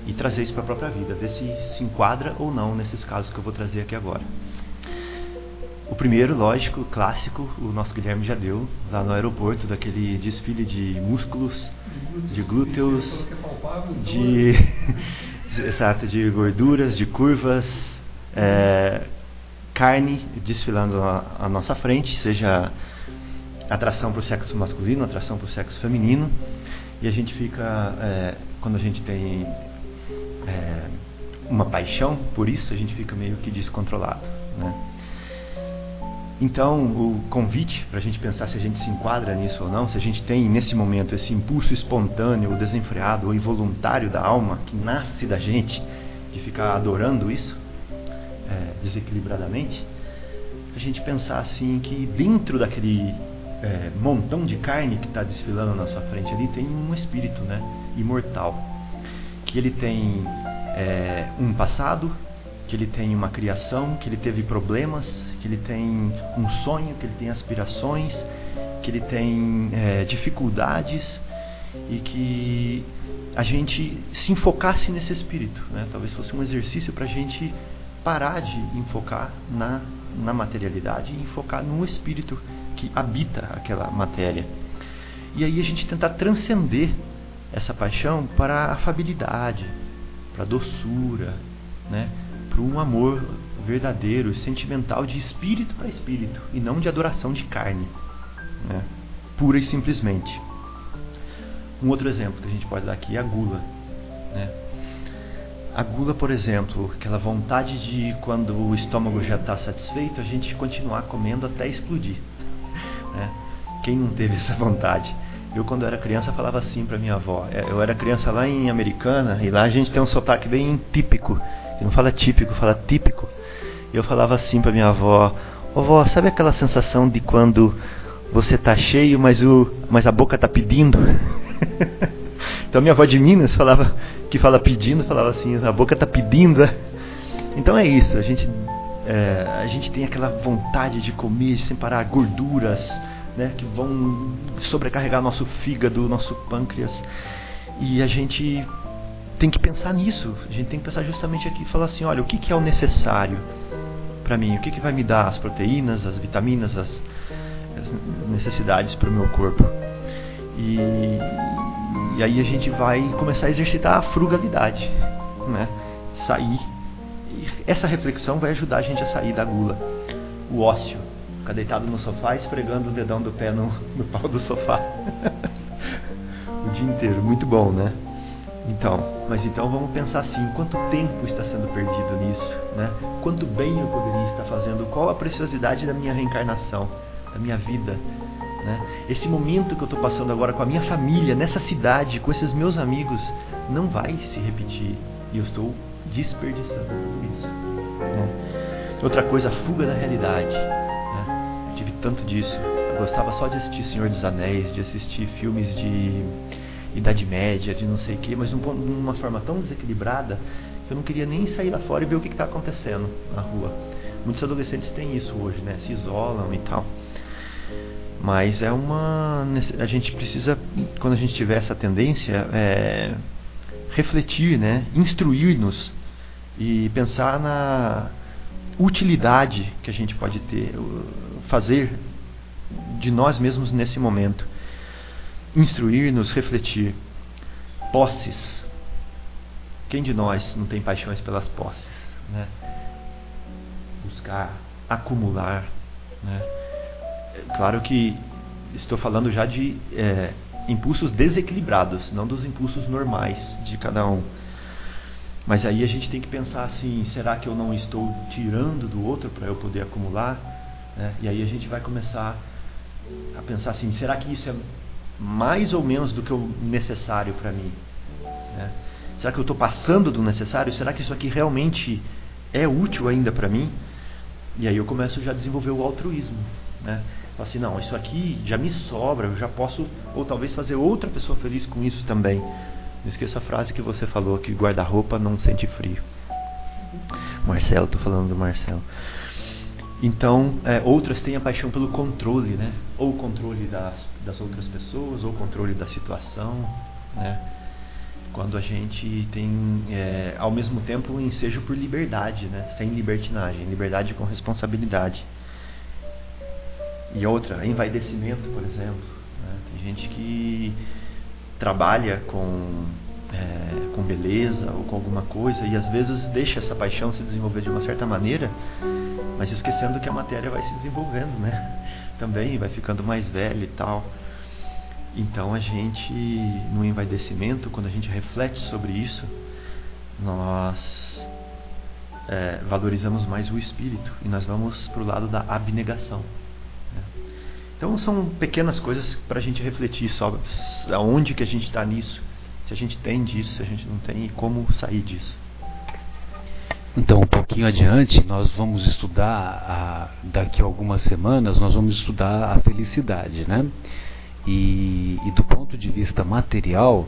e trazer isso para a própria vida, ver se se enquadra ou não nesses casos que eu vou trazer aqui agora. O primeiro, lógico, clássico, o nosso Guilherme já deu, lá no aeroporto, daquele desfile de músculos, de glúteos, de, exato, de gorduras, de curvas, é, carne desfilando à nossa frente, seja atração para o sexo masculino, atração para o sexo feminino, e a gente fica, é, quando a gente tem é, uma paixão por isso, a gente fica meio que descontrolado. Né? Então, o convite para a gente pensar se a gente se enquadra nisso ou não, se a gente tem nesse momento esse impulso espontâneo, desenfreado ou involuntário da alma que nasce da gente de ficar adorando isso é, desequilibradamente, a gente pensar assim que dentro daquele é, montão de carne que está desfilando na sua frente ali tem um espírito, né, imortal, que ele tem é, um passado, que ele tem uma criação, que ele teve problemas, que ele tem um sonho, que ele tem aspirações, que ele tem é, dificuldades e que a gente se enfocasse nesse espírito. Né? Talvez fosse um exercício para a gente parar de enfocar na, na materialidade e enfocar no espírito que habita aquela matéria. E aí a gente tentar transcender essa paixão para a afabilidade, para a doçura, né? para um amor verdadeiro, sentimental, de espírito para espírito, e não de adoração de carne, né? pura e simplesmente. Um outro exemplo que a gente pode dar aqui é a gula. Né? A gula, por exemplo, aquela vontade de, quando o estômago já está satisfeito, a gente continuar comendo até explodir. Né? Quem não teve essa vontade? Eu, quando era criança, falava assim para minha avó. É, eu era criança lá em Americana e lá a gente tem um sotaque bem típico. Não fala típico, fala típico. Eu falava assim para minha avó: Ô vó, sabe aquela sensação de quando você tá cheio, mas, o, mas a boca tá pedindo? então minha avó de Minas falava que fala pedindo, falava assim: a boca tá pedindo. Então é isso, a gente, é, a gente tem aquela vontade de comer sem parar gorduras né, que vão sobrecarregar nosso fígado, nosso pâncreas. E a gente tem que pensar nisso. A gente tem que pensar justamente aqui, falar assim, olha, o que, que é o necessário para mim? O que, que vai me dar as proteínas, as vitaminas, as, as necessidades para o meu corpo? E, e aí a gente vai começar a exercitar a frugalidade, né? Sair. E essa reflexão vai ajudar a gente a sair da gula, o ócio Ficar deitado no sofá esfregando o dedão do pé no, no pau do sofá. o dia inteiro. Muito bom, né? Então, mas então vamos pensar assim, quanto tempo está sendo perdido nisso, né? Quanto bem eu poderia estar fazendo? Qual a preciosidade da minha reencarnação, da minha vida, né? Esse momento que eu estou passando agora com a minha família, nessa cidade, com esses meus amigos, não vai se repetir e eu estou desperdiçando tudo isso. Né? Outra coisa, a fuga da realidade tive tanto disso. Eu gostava só de assistir Senhor dos Anéis, de assistir filmes de Idade Média, de não sei o que, mas de uma forma tão desequilibrada que eu não queria nem sair lá fora e ver o que está acontecendo na rua. Muitos adolescentes têm isso hoje, né? Se isolam e tal. Mas é uma. A gente precisa, quando a gente tiver essa tendência, é, refletir, né? Instruir-nos e pensar na utilidade que a gente pode ter, fazer de nós mesmos nesse momento. Instruir-nos, refletir. Posses. Quem de nós não tem paixões pelas posses? Né? Buscar, acumular. Né? Claro que estou falando já de é, impulsos desequilibrados, não dos impulsos normais de cada um. Mas aí a gente tem que pensar assim: será que eu não estou tirando do outro para eu poder acumular? Né? E aí a gente vai começar a pensar assim: será que isso é mais ou menos do que o necessário para mim? Né? Será que eu estou passando do necessário? Será que isso aqui realmente é útil ainda para mim? E aí eu começo já a desenvolver o altruísmo. Né? Falo assim, não, isso aqui já me sobra, eu já posso, ou talvez fazer outra pessoa feliz com isso também. Não esqueça a frase que você falou, que guarda-roupa não sente frio. Marcelo, estou falando do Marcelo. Então, é, outras têm a paixão pelo controle, né? Ou controle das, das outras pessoas, ou controle da situação, né? Quando a gente tem, é, ao mesmo tempo, um ensejo por liberdade, né? Sem libertinagem, liberdade com responsabilidade. E outra, envaidecimento, por exemplo. Né? Tem gente que trabalha com, é, com beleza ou com alguma coisa e às vezes deixa essa paixão se desenvolver de uma certa maneira, mas esquecendo que a matéria vai se desenvolvendo, né? Também vai ficando mais velha e tal. Então a gente, no envaidecimento, quando a gente reflete sobre isso, nós é, valorizamos mais o espírito e nós vamos para o lado da abnegação. Então são pequenas coisas para a gente refletir sobre aonde que a gente está nisso, se a gente tem disso, se a gente não tem e como sair disso. Então, um pouquinho adiante, nós vamos estudar, a, daqui a algumas semanas, nós vamos estudar a felicidade, né? E, e do ponto de vista material,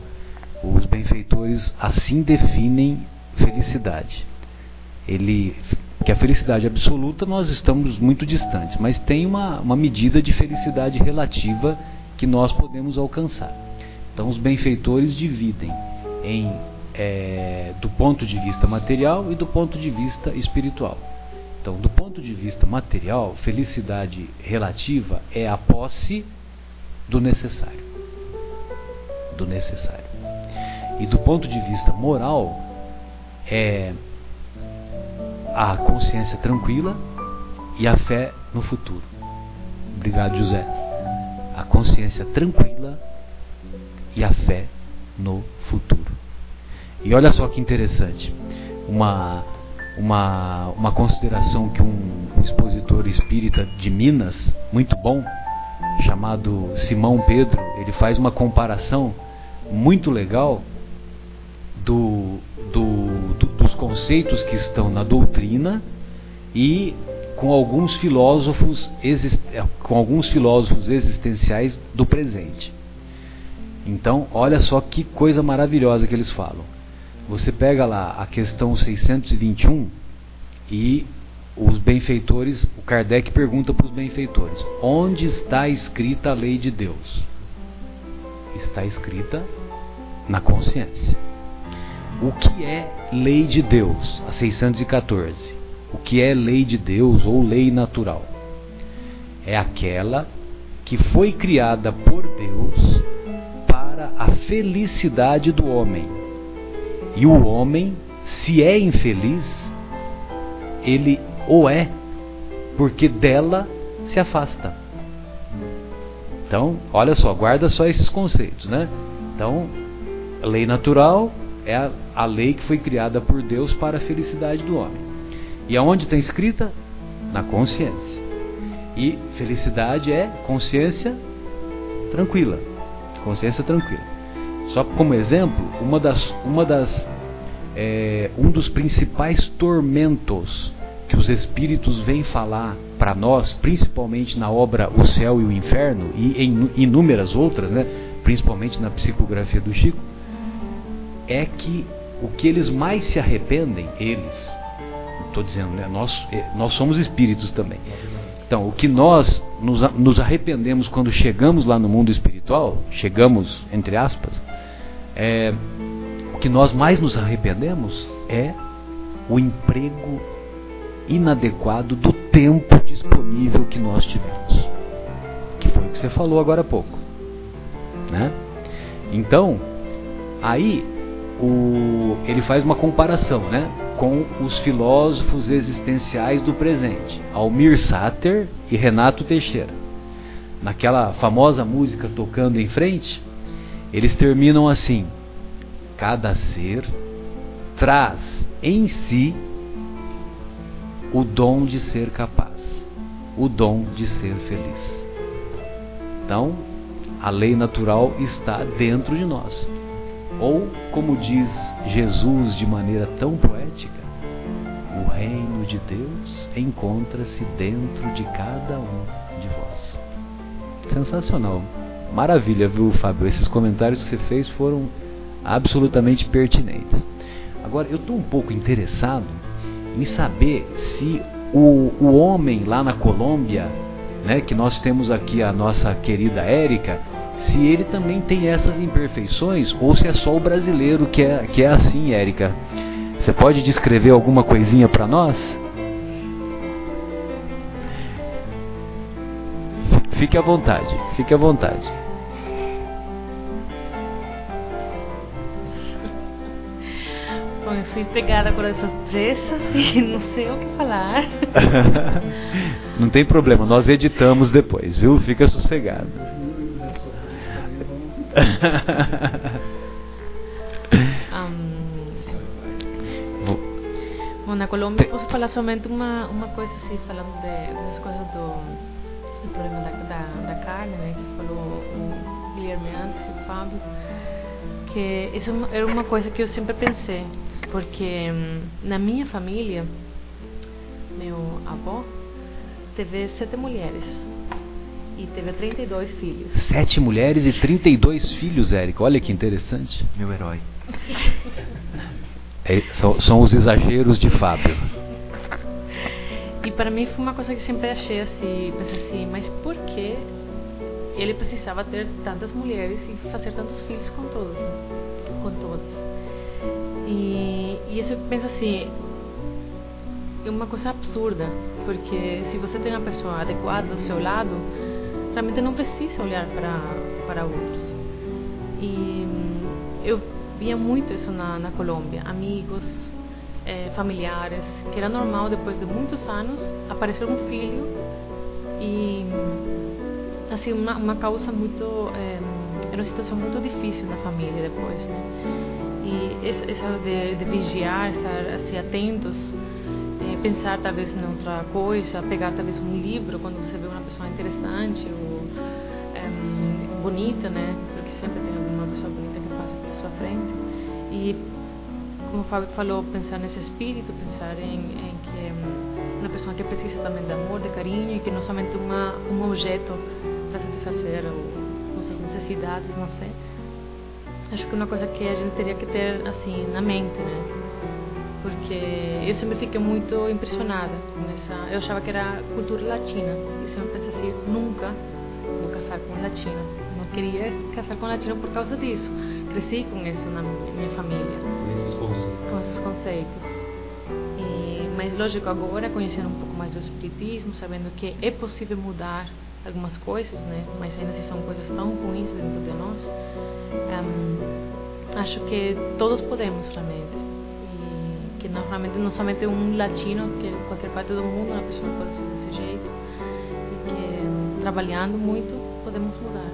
os benfeitores assim definem felicidade. Ele que a felicidade absoluta nós estamos muito distantes, mas tem uma, uma medida de felicidade relativa que nós podemos alcançar. Então, os benfeitores dividem em é, do ponto de vista material e do ponto de vista espiritual. Então, do ponto de vista material, felicidade relativa é a posse do necessário. Do necessário. E do ponto de vista moral, é a consciência tranquila e a fé no futuro. Obrigado, José. A consciência tranquila e a fé no futuro. E olha só que interessante. Uma, uma, uma consideração que um, um expositor espírita de Minas, muito bom, chamado Simão Pedro, ele faz uma comparação muito legal do, do, do, dos conceitos que estão na doutrina e com alguns filósofos com alguns filósofos existenciais do presente. Então, olha só que coisa maravilhosa que eles falam. Você pega lá a questão 621 e os benfeitores, o Kardec pergunta para os benfeitores: onde está escrita a lei de Deus? Está escrita na consciência. O que é lei de Deus? A 614. O que é lei de Deus ou lei natural? É aquela que foi criada por Deus a felicidade do homem. E o homem, se é infeliz, ele o é porque dela se afasta. Então, olha só, guarda só esses conceitos, né? Então, lei natural é a, a lei que foi criada por Deus para a felicidade do homem. E aonde está escrita? Na consciência. E felicidade é consciência tranquila. Consciência tranquila. Só como exemplo, uma das, uma das, é, um dos principais tormentos que os espíritos vêm falar para nós, principalmente na obra O Céu e o Inferno e em inúmeras outras, né, principalmente na psicografia do Chico, é que o que eles mais se arrependem, eles, estou dizendo, né, nós, eh, nós somos espíritos também. Então, o que nós nos, nos arrependemos quando chegamos lá no mundo espiritual, chegamos, entre aspas, é, o que nós mais nos arrependemos é o emprego inadequado do tempo disponível que nós tivemos. Que foi o que você falou agora há pouco. Né? Então, aí o, ele faz uma comparação né, com os filósofos existenciais do presente, Almir Sater e Renato Teixeira. Naquela famosa música Tocando em Frente, Eles terminam assim: cada ser traz em si o dom de ser capaz, o dom de ser feliz. Então, a lei natural está dentro de nós. Ou, como diz Jesus de maneira tão poética, o reino de Deus encontra-se dentro de cada um de vós. Sensacional. Maravilha, viu, Fábio? Esses comentários que você fez foram absolutamente pertinentes. Agora, eu estou um pouco interessado em saber se o, o homem lá na Colômbia, né, que nós temos aqui a nossa querida Érica, se ele também tem essas imperfeições ou se é só o brasileiro que é, que é assim, Érica. Você pode descrever alguma coisinha para nós? Fique à vontade, fique à vontade. Bom, eu fui pegada agora de surpresa e não sei o que falar. não tem problema, nós editamos depois, viu? Fica sossegado. um, Bom, na Colômbia posso falar somente uma, uma coisa assim, falando de, dessas coisas do, do problema da, da, da, carne, né, que falou o Guilherme antes, o Fábio, que isso é era uma coisa que eu sempre pensei, porque hum, na minha família, meu avô teve sete mulheres e teve 32 filhos. Sete mulheres e 32 filhos, Érico. Olha que interessante. Meu herói. É, são, são, os exageros de Fábio. E para mim foi uma coisa que sempre achei assim, pensei assim, mas por que ele precisava ter tantas mulheres e fazer tantos filhos com todos, né? com todas? E, e isso eu penso assim, é uma coisa absurda, porque se você tem uma pessoa adequada ao seu lado, realmente não precisa olhar para para outros. E eu via muito isso na, na Colômbia, amigos, eh, familiares, que era normal depois de muitos anos aparecer um filho e assim uma, uma causa muito eh, era uma situação muito difícil na família depois, né? E isso de, de vigiar, estar assim atentos, pensar talvez em outra coisa, pegar talvez um livro quando você vê uma pessoa interessante ou bonita, né? Porque sempre tem alguma pessoa bonita que passa pela sua frente. E, como o Fábio falou, pensar nesse espírito, pensar em, em que é uma pessoa que precisa também de amor, de carinho e que não somente uma, um objeto para satisfazer suas necessidades, não sei. Acho que é uma coisa que a gente teria que ter assim na mente, né? Porque eu sempre fiquei muito impressionada com essa. Eu achava que era cultura latina e sempre pensei assim: nunca vou casar com um latino queria casar com latino por causa disso. Cresci com isso na minha família. Com esses conceitos. Com esses conceitos. E, mas lógico, agora conhecendo um pouco mais do espiritismo, sabendo que é possível mudar algumas coisas, né? Mas ainda se são coisas tão ruins dentro de nós, um, acho que todos podemos realmente. Que não, realmente não somente um latino, que qualquer parte do mundo uma pessoa pode ser desse jeito. E que trabalhando muito podemos mudar.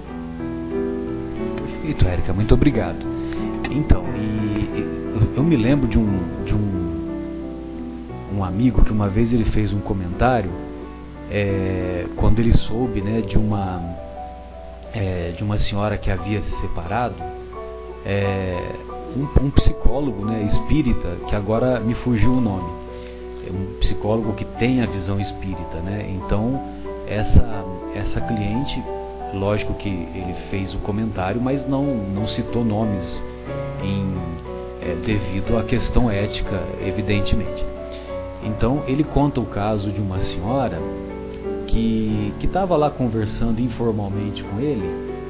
Perfeito, Érica, muito obrigado. Então, e, eu me lembro de um, de um, um amigo que uma vez ele fez um comentário é, quando ele soube né, de, uma, é, de uma senhora que havia se separado, é, um, um, psicólogo né, espírita, que agora me fugiu o nome, é um psicólogo que tem a visão espírita. Né? Então, essa, essa cliente Lógico que ele fez o comentário, mas não, não citou nomes em, é, devido à questão ética, evidentemente. Então ele conta o caso de uma senhora que estava lá conversando informalmente com ele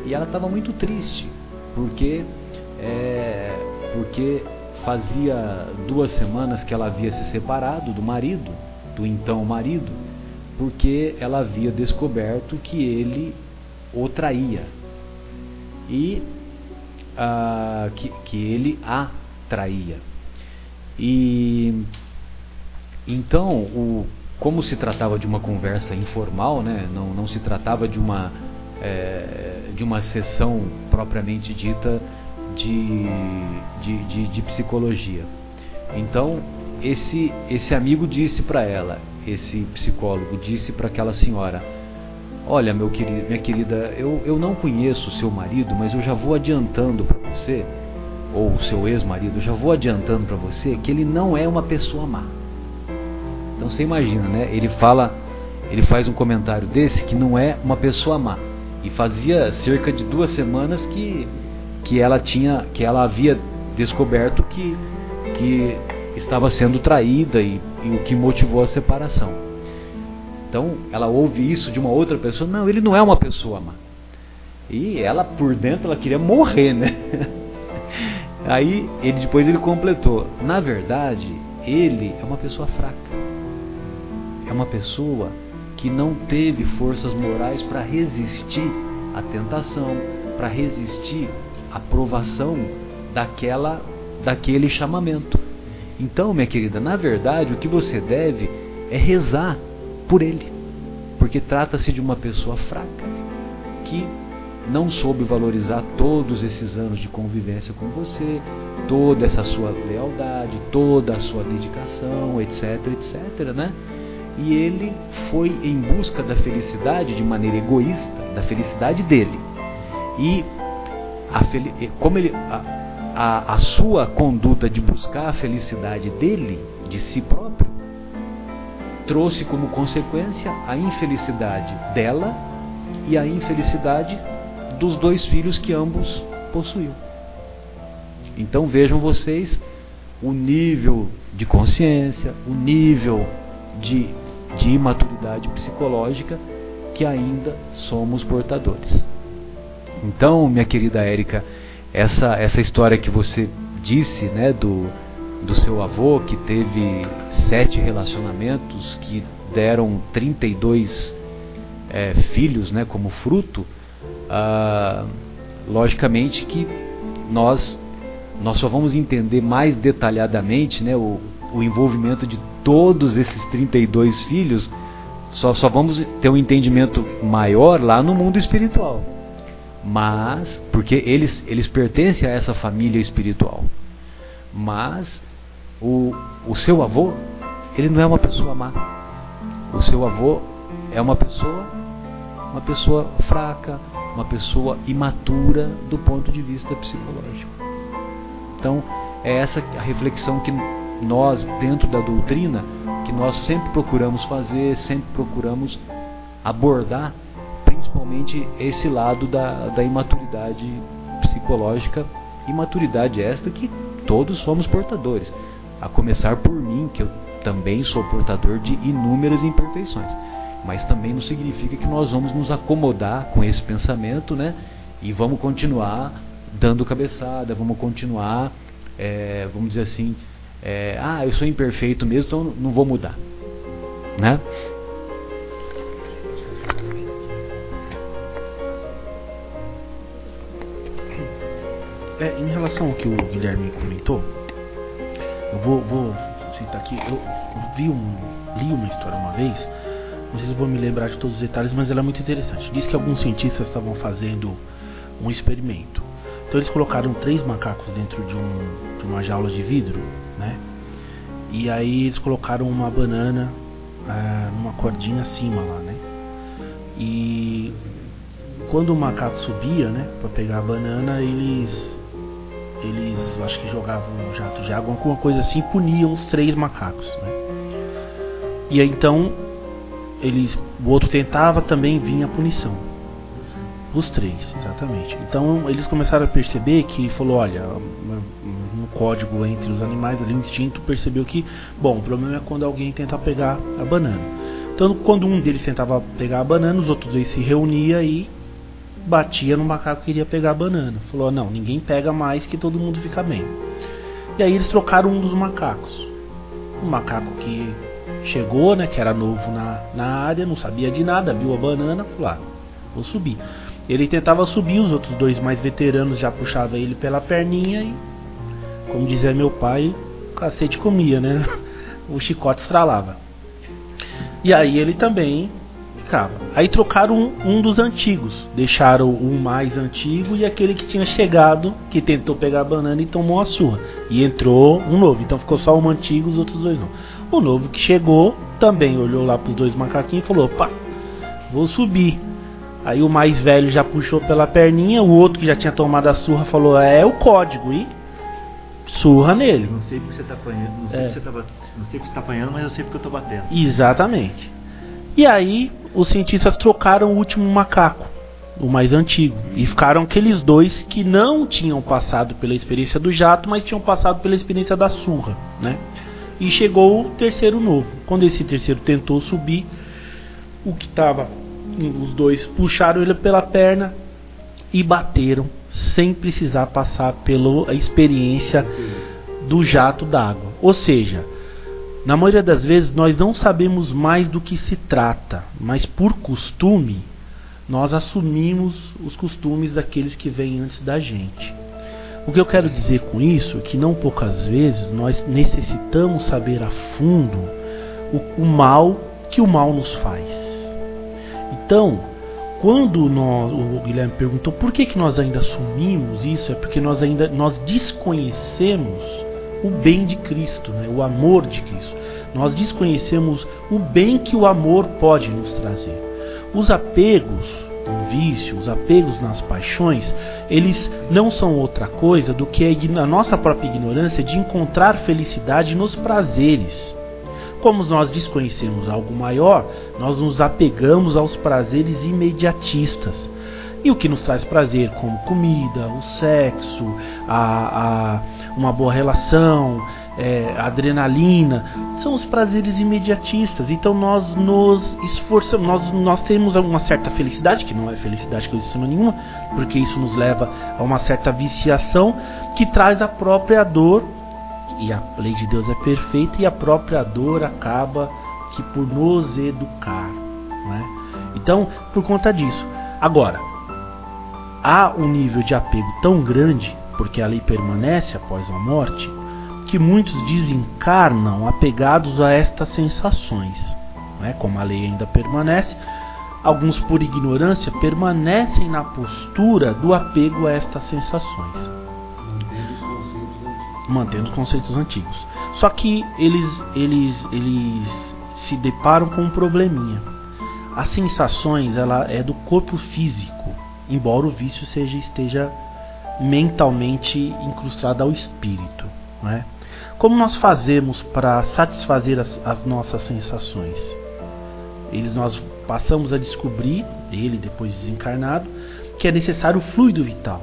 e ela estava muito triste porque é, porque fazia duas semanas que ela havia se separado do marido, do então marido, porque ela havia descoberto que ele o traía e uh, que, que ele a traía. E então, o, como se tratava de uma conversa informal, né, não, não se tratava de uma é, de uma sessão propriamente dita de, de, de, de psicologia. Então, esse, esse amigo disse para ela, esse psicólogo disse para aquela senhora: Olha, meu querido, minha querida, eu, eu não conheço o seu marido, mas eu já vou adiantando para você, ou o seu ex-marido, eu já vou adiantando para você que ele não é uma pessoa má. Então você imagina, né? Ele fala, ele faz um comentário desse que não é uma pessoa má. E fazia cerca de duas semanas que, que ela tinha, que ela havia descoberto que, que estava sendo traída e, e o que motivou a separação. Então ela ouve isso de uma outra pessoa, não, ele não é uma pessoa má. E ela por dentro ela queria morrer, né? Aí ele depois ele completou, na verdade, ele é uma pessoa fraca. É uma pessoa que não teve forças morais para resistir à tentação, para resistir à provação daquela daquele chamamento. Então, minha querida, na verdade, o que você deve é rezar por ele, porque trata-se de uma pessoa fraca que não soube valorizar todos esses anos de convivência com você, toda essa sua lealdade, toda a sua dedicação, etc, etc, né? e ele foi em busca da felicidade de maneira egoísta, da felicidade dele. E a, como ele, a, a, a sua conduta de buscar a felicidade dele, de si próprio, trouxe como consequência a infelicidade dela e a infelicidade dos dois filhos que ambos possuíam. Então vejam vocês o nível de consciência, o nível de de imaturidade psicológica que ainda somos portadores. Então, minha querida Érica, essa, essa história que você disse, né, do, do seu avô que teve sete relacionamentos que deram 32 é, filhos, né, como fruto, ah, logicamente que nós nós só vamos entender mais detalhadamente, né, o, o envolvimento de todos esses 32 filhos, só, só vamos ter um entendimento maior lá no mundo espiritual. Mas, porque eles, eles pertencem a essa família espiritual. Mas, o, o seu avô, ele não é uma pessoa má. O seu avô é uma pessoa, uma pessoa fraca, uma pessoa imatura do ponto de vista psicológico. Então, é essa a reflexão que nós, dentro da doutrina, que nós sempre procuramos fazer, sempre procuramos abordar, principalmente esse lado da, da imaturidade psicológica, imaturidade esta que todos somos portadores, a começar por mim, que eu também sou portador de inúmeras imperfeições. Mas também não significa que nós vamos nos acomodar com esse pensamento, né? E vamos continuar dando cabeçada, vamos continuar, é, vamos dizer assim, é, ah, eu sou imperfeito mesmo, então não vou mudar. Né? É, em relação ao que o Guilherme comentou, eu vou, vou citar aqui. Eu vi um, li uma história uma vez, não sei se vou me lembrar de todos os detalhes, mas ela é muito interessante. Diz que alguns cientistas estavam fazendo um experimento. Então eles colocaram três macacos dentro de, um, de uma jaula de vidro né? E aí eles colocaram uma banana é, numa cordinha acima lá, né? E quando o macaco subia, né, para pegar a banana, eles eles acho que jogavam um jato de água, alguma coisa assim, puniam os três macacos, né? E aí então eles o outro tentava, também vinha a punição. Os três, exatamente. Então eles começaram a perceber que falou, olha, no código entre os animais ali, o instinto percebeu que, bom, o problema é quando alguém tenta pegar a banana. Então quando um deles tentava pegar a banana, os outros dois se reuniam e batia no macaco que iria pegar a banana. Falou, não, ninguém pega mais que todo mundo fica bem. E aí eles trocaram um dos macacos. Um macaco que chegou, né, que era novo na, na área, não sabia de nada, viu a banana, falou, ah, vou subir. Ele tentava subir, os outros dois mais veteranos já puxavam ele pela perninha e, como dizia meu pai, o cacete comia, né? O chicote estralava. E aí ele também ficava. Aí trocaram um, um, dos antigos, deixaram o mais antigo e aquele que tinha chegado, que tentou pegar a banana e tomou a sua. E entrou um novo, então ficou só um antigo e os outros dois não. O novo que chegou também olhou lá para os dois macaquinhos e falou: "Pá, vou subir". Aí o mais velho já puxou pela perninha, o outro que já tinha tomado a surra falou: "É o código". E surra nele. Não sei porque você está apanhando, não sei, é. porque você tá, não sei porque você tá apanhando, mas eu sei porque eu estou batendo. Exatamente. E aí os cientistas trocaram o último macaco, o mais antigo, e ficaram aqueles dois que não tinham passado pela experiência do jato, mas tinham passado pela experiência da surra, né? E chegou o terceiro novo. Quando esse terceiro tentou subir, o que estava os dois puxaram ele pela perna e bateram sem precisar passar pela experiência do jato d'água. Ou seja, na maioria das vezes nós não sabemos mais do que se trata, mas por costume nós assumimos os costumes daqueles que vêm antes da gente. O que eu quero dizer com isso é que não poucas vezes nós necessitamos saber a fundo o, o mal que o mal nos faz. Então, quando nós, o Guilherme perguntou por que, que nós ainda assumimos isso, é porque nós ainda nós desconhecemos o bem de Cristo, né? o amor de Cristo. Nós desconhecemos o bem que o amor pode nos trazer. Os apegos no vício, os apegos nas paixões, eles não são outra coisa do que a nossa própria ignorância de encontrar felicidade nos prazeres. Como nós desconhecemos algo maior, nós nos apegamos aos prazeres imediatistas. E o que nos traz prazer, como comida, o sexo, a, a uma boa relação, é, adrenalina, são os prazeres imediatistas. Então nós nos esforçamos, nós, nós temos uma certa felicidade, que não é felicidade coisa nenhuma, porque isso nos leva a uma certa viciação que traz a própria dor e a lei de Deus é perfeita e a própria dor acaba que por nos educar. Né? Então, por conta disso. Agora, há um nível de apego tão grande, porque a lei permanece após a morte, que muitos desencarnam apegados a estas sensações. Né? Como a lei ainda permanece, alguns por ignorância permanecem na postura do apego a estas sensações mantendo os conceitos antigos. Só que eles, eles, eles se deparam com um probleminha. As sensações ela é do corpo físico, embora o vício seja esteja mentalmente incrustado ao espírito. Né? Como nós fazemos para satisfazer as, as nossas sensações? Eles nós passamos a descobrir, ele depois desencarnado, que é necessário o fluido vital,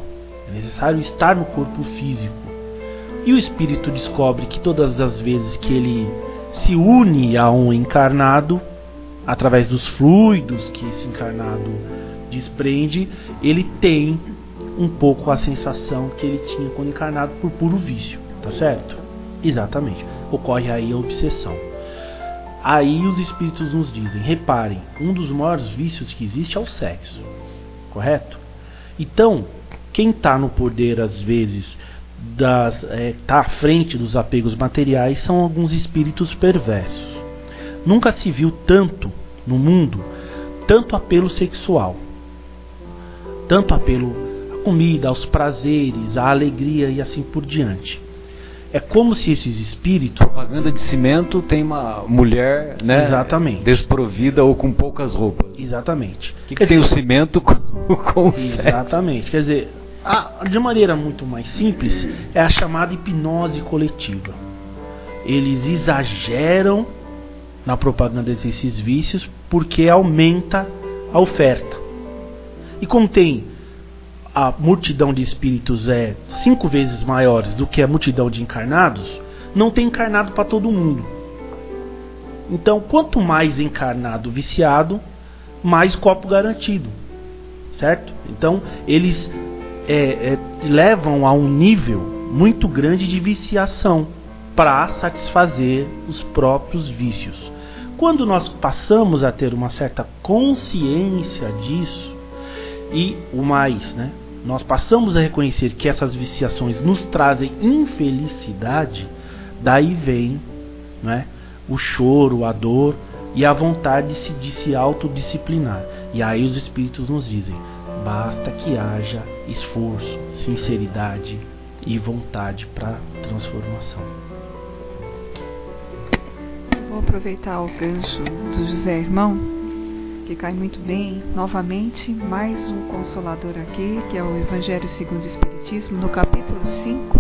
é necessário estar no corpo físico e o espírito descobre que todas as vezes que ele se une a um encarnado, através dos fluidos que esse encarnado desprende, ele tem um pouco a sensação que ele tinha quando encarnado por puro vício, tá certo? Exatamente. Ocorre aí a obsessão. Aí os espíritos nos dizem: reparem, um dos maiores vícios que existe é o sexo, correto? Então, quem está no poder às vezes das é, tá à frente dos apegos materiais são alguns espíritos perversos. Nunca se viu tanto no mundo tanto apelo sexual, tanto apelo comida, aos prazeres, à alegria e assim por diante. É como se esses espíritos. Propaganda de cimento tem uma mulher, né? Exatamente. Desprovida ou com poucas roupas. Exatamente. Que, que tem o cimento com, com Exatamente. Quer dizer, a, de maneira muito mais simples, é a chamada hipnose coletiva. Eles exageram na propaganda desses vícios porque aumenta a oferta. E como tem a multidão de espíritos é cinco vezes maiores do que a multidão de encarnados, não tem encarnado para todo mundo. Então, quanto mais encarnado viciado, mais copo garantido, certo? Então, eles é, é, levam a um nível muito grande de viciação para satisfazer os próprios vícios. Quando nós passamos a ter uma certa consciência disso e o mais, né, nós passamos a reconhecer que essas viciações nos trazem infelicidade, daí vem né, o choro, a dor, e a vontade de se, de se autodisciplinar. E aí os espíritos nos dizem: basta que haja esforço, sinceridade e vontade para transformação. Vou aproveitar o gancho do José Irmão, que cai muito bem. Novamente, mais um consolador aqui, que é o Evangelho segundo o Espiritismo, no capítulo 5,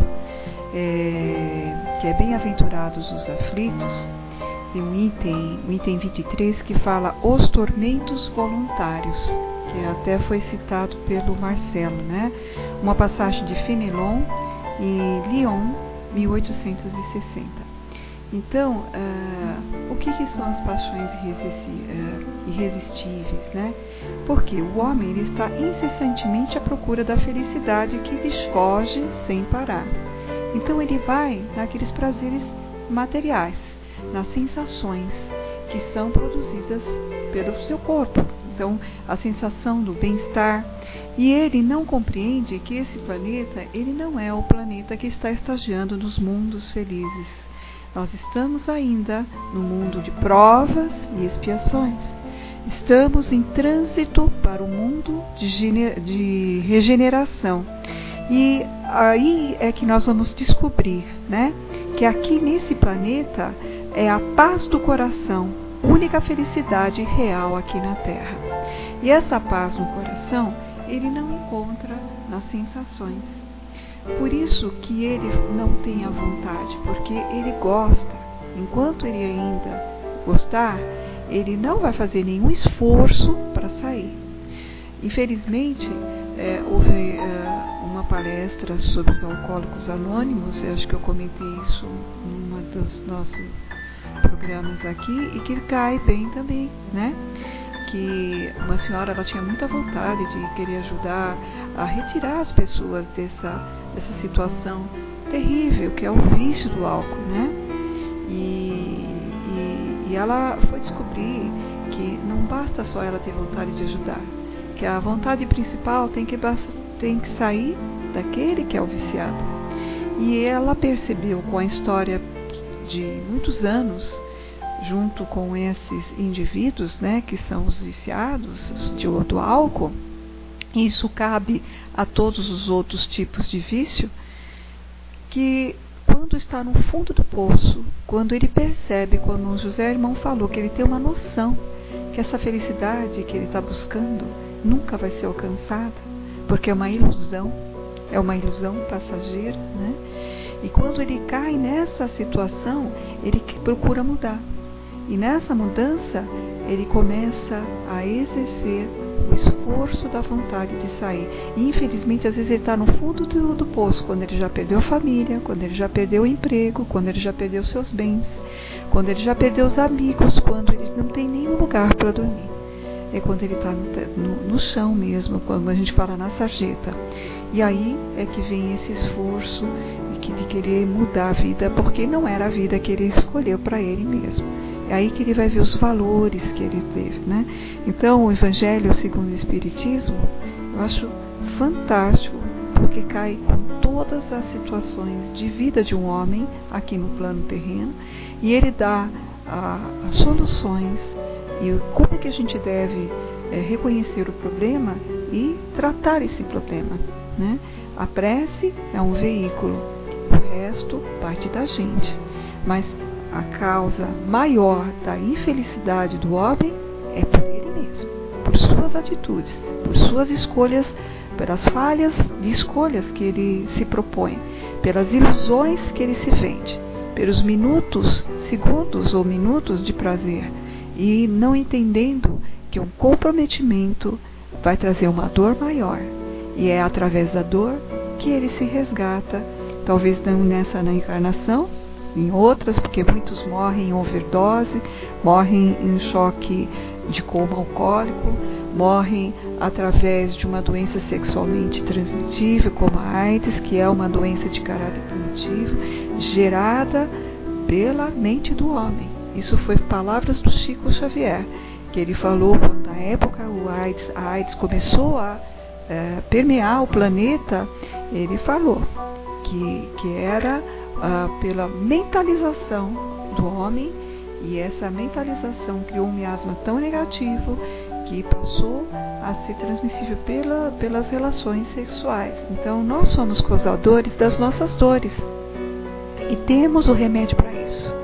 é, que é Bem-aventurados os aflitos tem um item, o um item 23, que fala os tormentos voluntários, que até foi citado pelo Marcelo, né? Uma passagem de Fenelon e Lyon, 1860. Então, uh, o que, que, são as paixões uh, irresistíveis, né? Porque o homem ele está incessantemente à procura da felicidade que lhe foge sem parar. Então ele vai naqueles prazeres materiais nas sensações que são produzidas pelo seu corpo. Então, a sensação do bem-estar. E ele não compreende que esse planeta, ele não é o planeta que está estagiando nos mundos felizes. Nós estamos ainda no mundo de provas e expiações. Estamos em trânsito para o mundo de, regeneração. E aí é que nós vamos descobrir, né, que aqui nesse planeta é a paz do coração, única felicidade real aqui na Terra. E essa paz no coração ele não encontra nas sensações. Por isso que ele não tem a vontade, porque ele gosta. Enquanto ele ainda gostar, ele não vai fazer nenhum esforço para sair. Infelizmente, é, houve é, uma palestra sobre os alcoólicos anônimos, eu acho que eu comentei isso numa dos nossos programas aqui e que cai bem também, né? Que uma senhora ela tinha muita vontade de querer ajudar a retirar as pessoas dessa, dessa situação terrível que é o vício do álcool, né? E, e, e ela foi descobrir que não basta só ela ter vontade de ajudar, que a vontade principal tem que, tem que sair daquele que é o viciado. E ela percebeu com a história de muitos anos junto com esses indivíduos, né, que são os viciados de, do álcool, isso cabe a todos os outros tipos de vício, que quando está no fundo do poço, quando ele percebe, quando o José Irmão falou que ele tem uma noção que essa felicidade que ele está buscando nunca vai ser alcançada, porque é uma ilusão, é uma ilusão passageira, né? E quando ele cai nessa situação, ele procura mudar. E nessa mudança, ele começa a exercer o esforço da vontade de sair. E infelizmente, às vezes ele está no fundo do, do, poço, quando ele já perdeu a família, quando ele já perdeu o emprego, quando ele já perdeu seus bens, quando ele já perdeu os amigos, quando ele não tem nenhum lugar para dormir. É quando ele está no, no, chão mesmo, quando a gente fala na sarjeta. E aí é que vem esse esforço de querer mudar a vida, porque não era a vida que ele escolheu para ele mesmo. É aí que ele vai ver os valores que ele teve, né? Então, o Evangelho segundo o Espiritismo, eu acho fantástico, porque cai com todas as situações de vida de um homem aqui no plano terreno e ele dá as soluções e como é que a gente deve é, reconhecer o problema e tratar esse problema. Né? A prece é um veículo, o resto parte da gente. Mas a causa maior da infelicidade do homem é por ele mesmo, por suas atitudes, por suas escolhas, pelas falhas de escolhas que ele se propõe, pelas ilusões que ele se vende, pelos minutos, segundos ou minutos de prazer, e não entendendo que um comprometimento vai trazer uma dor maior, e é através da dor que ele se resgata, talvez não nessa na encarnação, em outras, porque muitos morrem em overdose, morrem em choque de coma alcoólico, morrem através de uma doença sexualmente transmitível, como a AIDS, que é uma doença de caráter primitivo, gerada pela mente do homem. Isso foi palavras do Chico Xavier, que ele falou quando na época o AIDS, a AIDS começou a é, permear o planeta, ele falou que, que era ah, pela mentalização do homem E essa mentalização criou um miasma tão negativo que passou a ser transmissível pela, pelas relações sexuais. Então, nós somos causadores das nossas dores e temos o remédio para isso,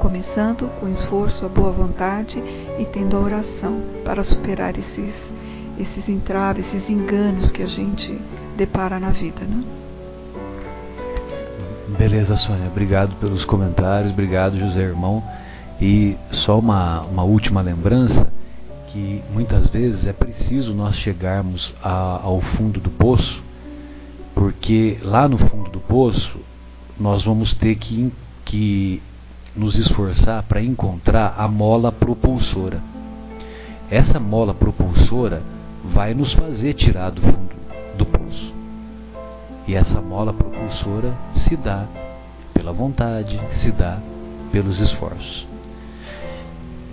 começando com esforço, a boa vontade e tendo a oração para superar esses, esses entraves, esses enganos que a gente depara na vida. Né? Beleza, Sônia. Obrigado pelos comentários. Obrigado, José Irmão. E só uma, uma última lembrança que muitas vezes é preciso nós chegarmos a, ao fundo do poço, porque lá no fundo do poço nós vamos ter que, que nos esforçar para encontrar a mola propulsora. Essa mola propulsora vai nos fazer tirar do fundo do poço. E essa mola propulsora se dá pela vontade, se dá pelos esforços.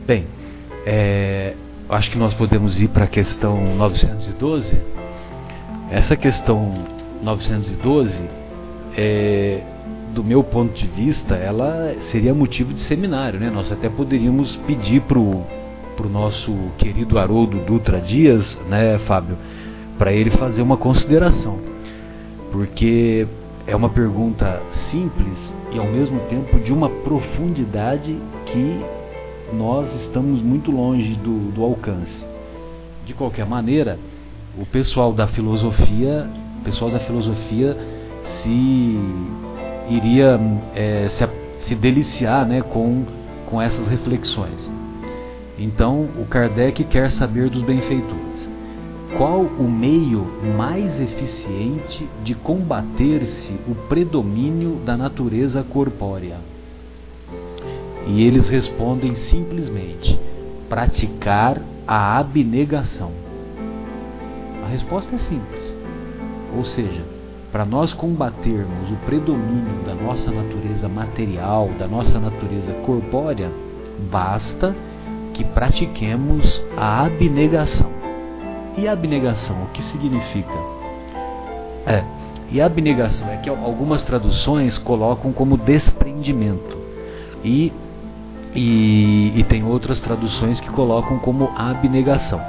Bem, é, acho que nós podemos ir para a questão 912. Essa questão 912, é, do meu ponto de vista, ela seria motivo de seminário. Né? Nós até poderíamos pedir para o nosso querido Haroldo Dutra Dias, né, Fábio, para ele fazer uma consideração. Porque é uma pergunta simples e ao mesmo tempo de uma profundidade que nós estamos muito longe do, do alcance. De qualquer maneira, o pessoal da filosofia, o pessoal da filosofia se iria é, se, se deliciar né, com, com essas reflexões. Então, o Kardec quer saber dos benfeitores. Qual o meio mais eficiente de combater-se o predomínio da natureza corpórea? E eles respondem simplesmente: praticar a abnegação. A resposta é simples. Ou seja, para nós combatermos o predomínio da nossa natureza material, da nossa natureza corpórea, basta que pratiquemos a abnegação. E abnegação, o que significa? É, e abnegação é que algumas traduções colocam como desprendimento. E e, e tem outras traduções que colocam como abnegação.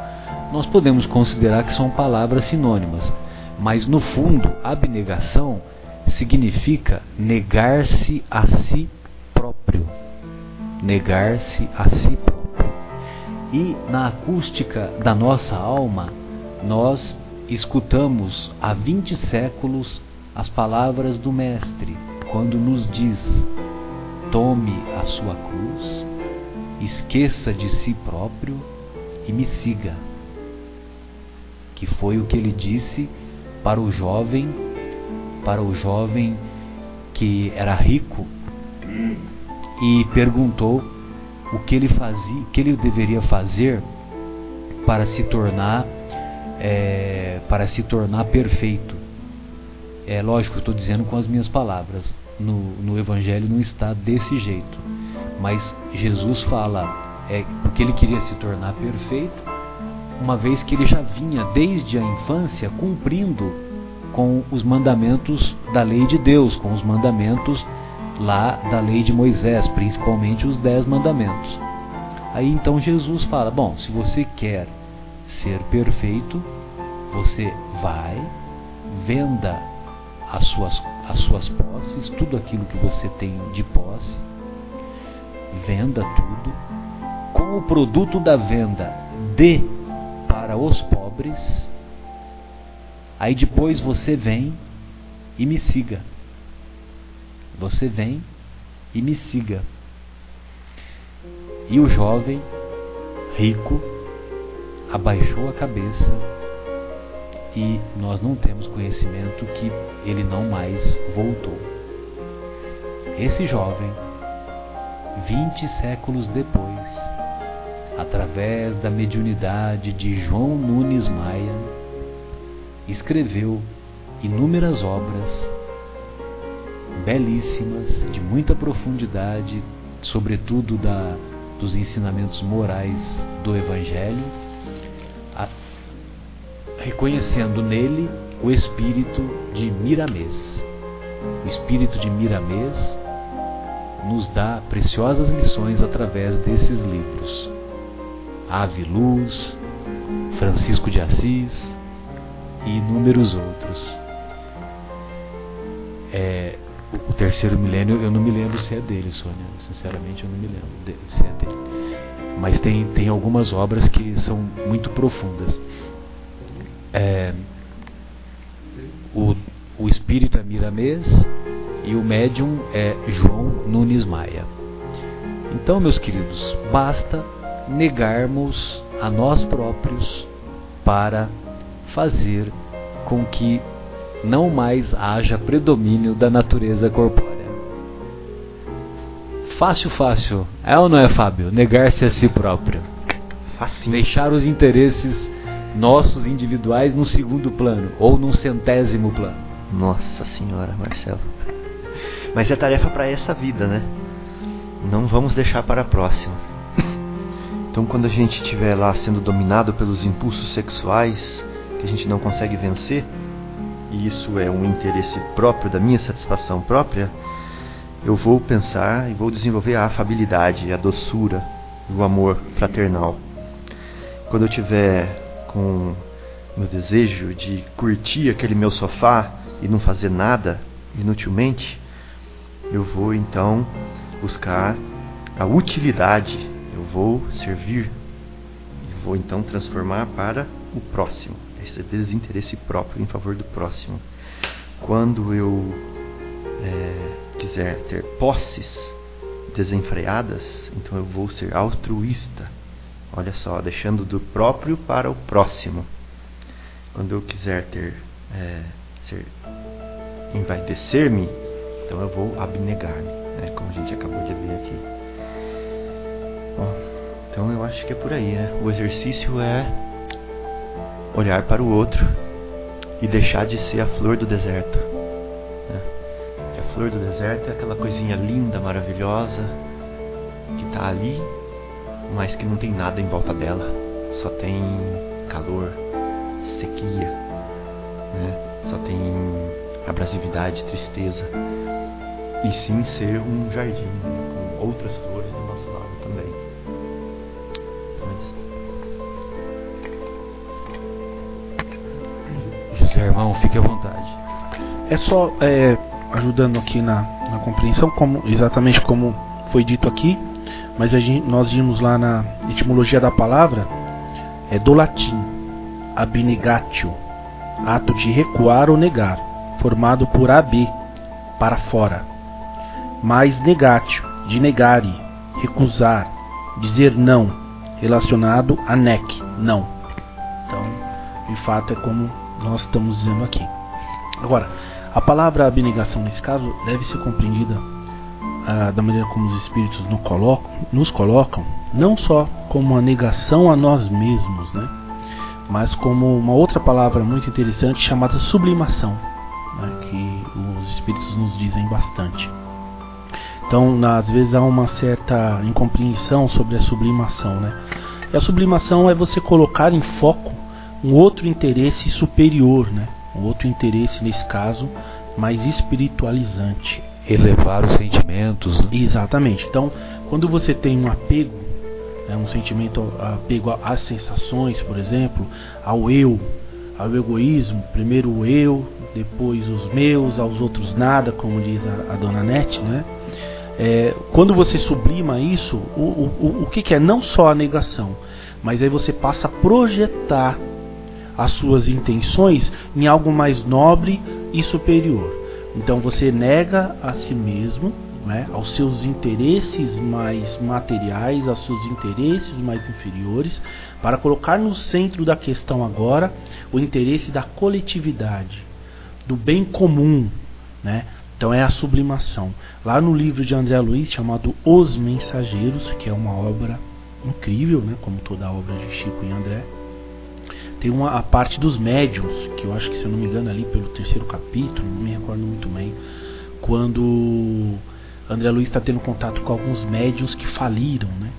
Nós podemos considerar que são palavras sinônimas, mas no fundo, abnegação significa negar-se a si próprio. Negar-se a si próprio. E na acústica da nossa alma, nós escutamos há 20 séculos as palavras do Mestre, quando nos diz: tome a sua cruz, esqueça de si próprio e me siga. Que foi o que ele disse para o jovem, para o jovem que era rico e perguntou o que ele fazia, o que ele deveria fazer para se tornar é, para se tornar perfeito. É lógico, eu estou dizendo com as minhas palavras no, no Evangelho não está desse jeito. Mas Jesus fala é, porque ele queria se tornar perfeito, uma vez que ele já vinha desde a infância cumprindo com os mandamentos da lei de Deus, com os mandamentos lá da lei de Moisés, principalmente os dez mandamentos. Aí então Jesus fala: Bom, se você quer ser perfeito, você vai, venda as suas as suas posses, tudo aquilo que você tem de posse, venda tudo, com o produto da venda, dê para os pobres, aí depois você vem e me siga. Você vem e me siga. E o jovem, rico, abaixou a cabeça e nós não temos conhecimento que ele não mais voltou. Esse jovem, vinte séculos depois, através da mediunidade de João Nunes Maia, escreveu inúmeras obras belíssimas, de muita profundidade, sobretudo da, dos ensinamentos morais do Evangelho reconhecendo nele o espírito de Miramês. O espírito de Miramês nos dá preciosas lições através desses livros. Ave Luz, Francisco de Assis e inúmeros outros. É, o terceiro milênio eu não me lembro se é dele, Sônia. Sinceramente eu não me lembro se é dele. Mas tem, tem algumas obras que são muito profundas. É, o, o espírito é Miramês e o médium é João Nunes Maia. Então, meus queridos, basta negarmos a nós próprios para fazer com que não mais haja predomínio da natureza corpórea. Fácil, fácil. É ou não é, Fábio? Negar-se a si próprio. Facinho. Deixar os interesses nossos individuais no segundo plano ou num centésimo plano. Nossa senhora, Marcelo. Mas é tarefa para essa vida, né? Não vamos deixar para a próxima. Então, quando a gente estiver lá sendo dominado pelos impulsos sexuais que a gente não consegue vencer, e isso é um interesse próprio da minha satisfação própria, eu vou pensar e vou desenvolver a afabilidade, a doçura, o amor fraternal. Quando eu tiver com meu desejo de curtir aquele meu sofá e não fazer nada inutilmente, eu vou então buscar a utilidade, eu vou servir, eu vou então transformar para o próximo, esse desinteresse próprio em favor do próximo. Quando eu é, quiser ter posses desenfreadas, então eu vou ser altruísta. Olha só, deixando do próprio para o próximo. Quando eu quiser ter é, ser envaidecer-me, então eu vou abnegar-me, né, como a gente acabou de ver aqui. Bom, então eu acho que é por aí, né? O exercício é olhar para o outro e deixar de ser a flor do deserto. Né? a flor do deserto é aquela coisinha linda, maravilhosa, que está ali, mas que não tem nada em volta dela. Só tem calor, sequia, né? só tem abrasividade, tristeza. E sim ser um jardim né? com outras flores É só é, ajudando aqui na, na compreensão, como exatamente como foi dito aqui, mas gente, nós vimos lá na etimologia da palavra, é do latim, abnegatio, ato de recuar ou negar, formado por ab, para fora, mais negatio, de negare, recusar, dizer não, relacionado a nec, não. Então, de fato, é como nós estamos dizendo aqui. Agora, a palavra abnegação, nesse caso, deve ser compreendida ah, da maneira como os Espíritos nos colocam, nos colocam, não só como uma negação a nós mesmos, né? mas como uma outra palavra muito interessante chamada sublimação, né? que os Espíritos nos dizem bastante. Então, às vezes há uma certa incompreensão sobre a sublimação, né? E a sublimação é você colocar em foco um outro interesse superior, né? Um outro interesse nesse caso mais espiritualizante. Elevar os sentimentos. Né? Exatamente. Então, quando você tem um apego, é um sentimento apego às sensações, por exemplo, ao eu, ao egoísmo, primeiro o eu, depois os meus, aos outros nada, como diz a, a dona Nete, né? É, quando você sublima isso, o, o, o que, que é? Não só a negação, mas aí você passa a projetar as suas intenções em algo mais nobre e superior. Então você nega a si mesmo, né, aos seus interesses mais materiais, aos seus interesses mais inferiores, para colocar no centro da questão agora o interesse da coletividade, do bem comum, né? Então é a sublimação. Lá no livro de André Luiz, chamado Os Mensageiros, que é uma obra incrível, né, como toda a obra de Chico e André, tem uma a parte dos médiums, que eu acho que se eu não me engano ali pelo terceiro capítulo, não me recordo muito bem, quando André Luiz está tendo contato com alguns médiums que faliram, né?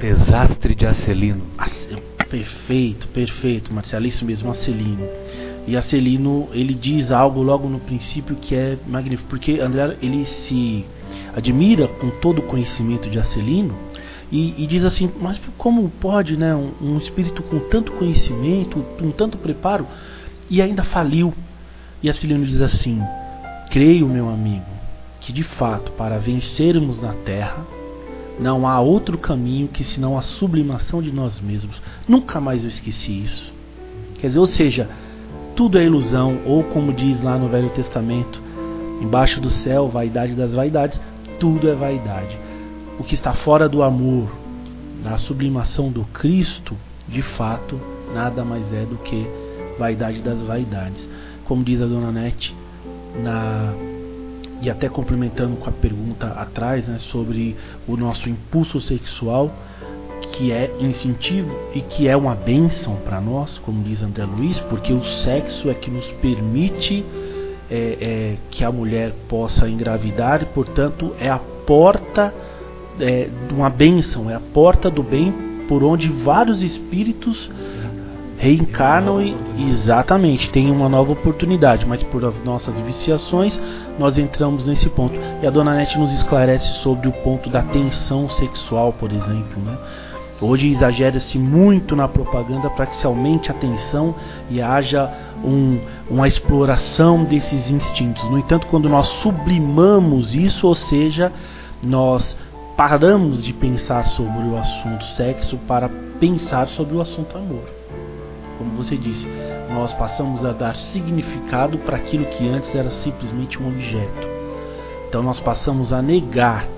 Desastre de Acelino. Perfeito, perfeito, Marcelo, isso mesmo, Acelino. E Acelino, ele diz algo logo no princípio que é magnífico, porque André, ele se admira com todo o conhecimento de Acelino e, e, diz assim: Mas como pode né, um, um espírito com tanto conhecimento, com tanto preparo, e ainda faliu? E Acelino diz assim: Creio, meu amigo, que de fato, para vencermos na terra, não há outro caminho que senão a sublimação de nós mesmos. Nunca mais eu esqueci isso. Quer dizer, ou seja, tudo é ilusão, ou como diz lá no Velho Testamento, embaixo do céu, vaidade das vaidades, tudo é vaidade. O que está fora do amor, da sublimação do Cristo, de fato, nada mais é do que vaidade das vaidades. Como diz a dona Nete, na e até complementando com a pergunta atrás, né, sobre o nosso impulso sexual, que é incentivo e que é uma bênção para nós, como diz André Luiz, porque o sexo é que nos permite é, é, que a mulher possa engravidar e, portanto, é a porta é, uma bênção, é a porta do bem por onde vários espíritos reencarnam e exatamente tem uma nova oportunidade, mas por as nossas viciações nós entramos nesse ponto. E a dona Nete nos esclarece sobre o ponto da tensão sexual, por exemplo, né? Hoje exagera-se muito na propaganda para que se aumente a tensão e haja um, uma exploração desses instintos. No entanto, quando nós sublimamos isso, ou seja, nós paramos de pensar sobre o assunto sexo para pensar sobre o assunto amor como você disse, nós passamos a dar significado para aquilo que antes era simplesmente um objeto. Então nós passamos a negar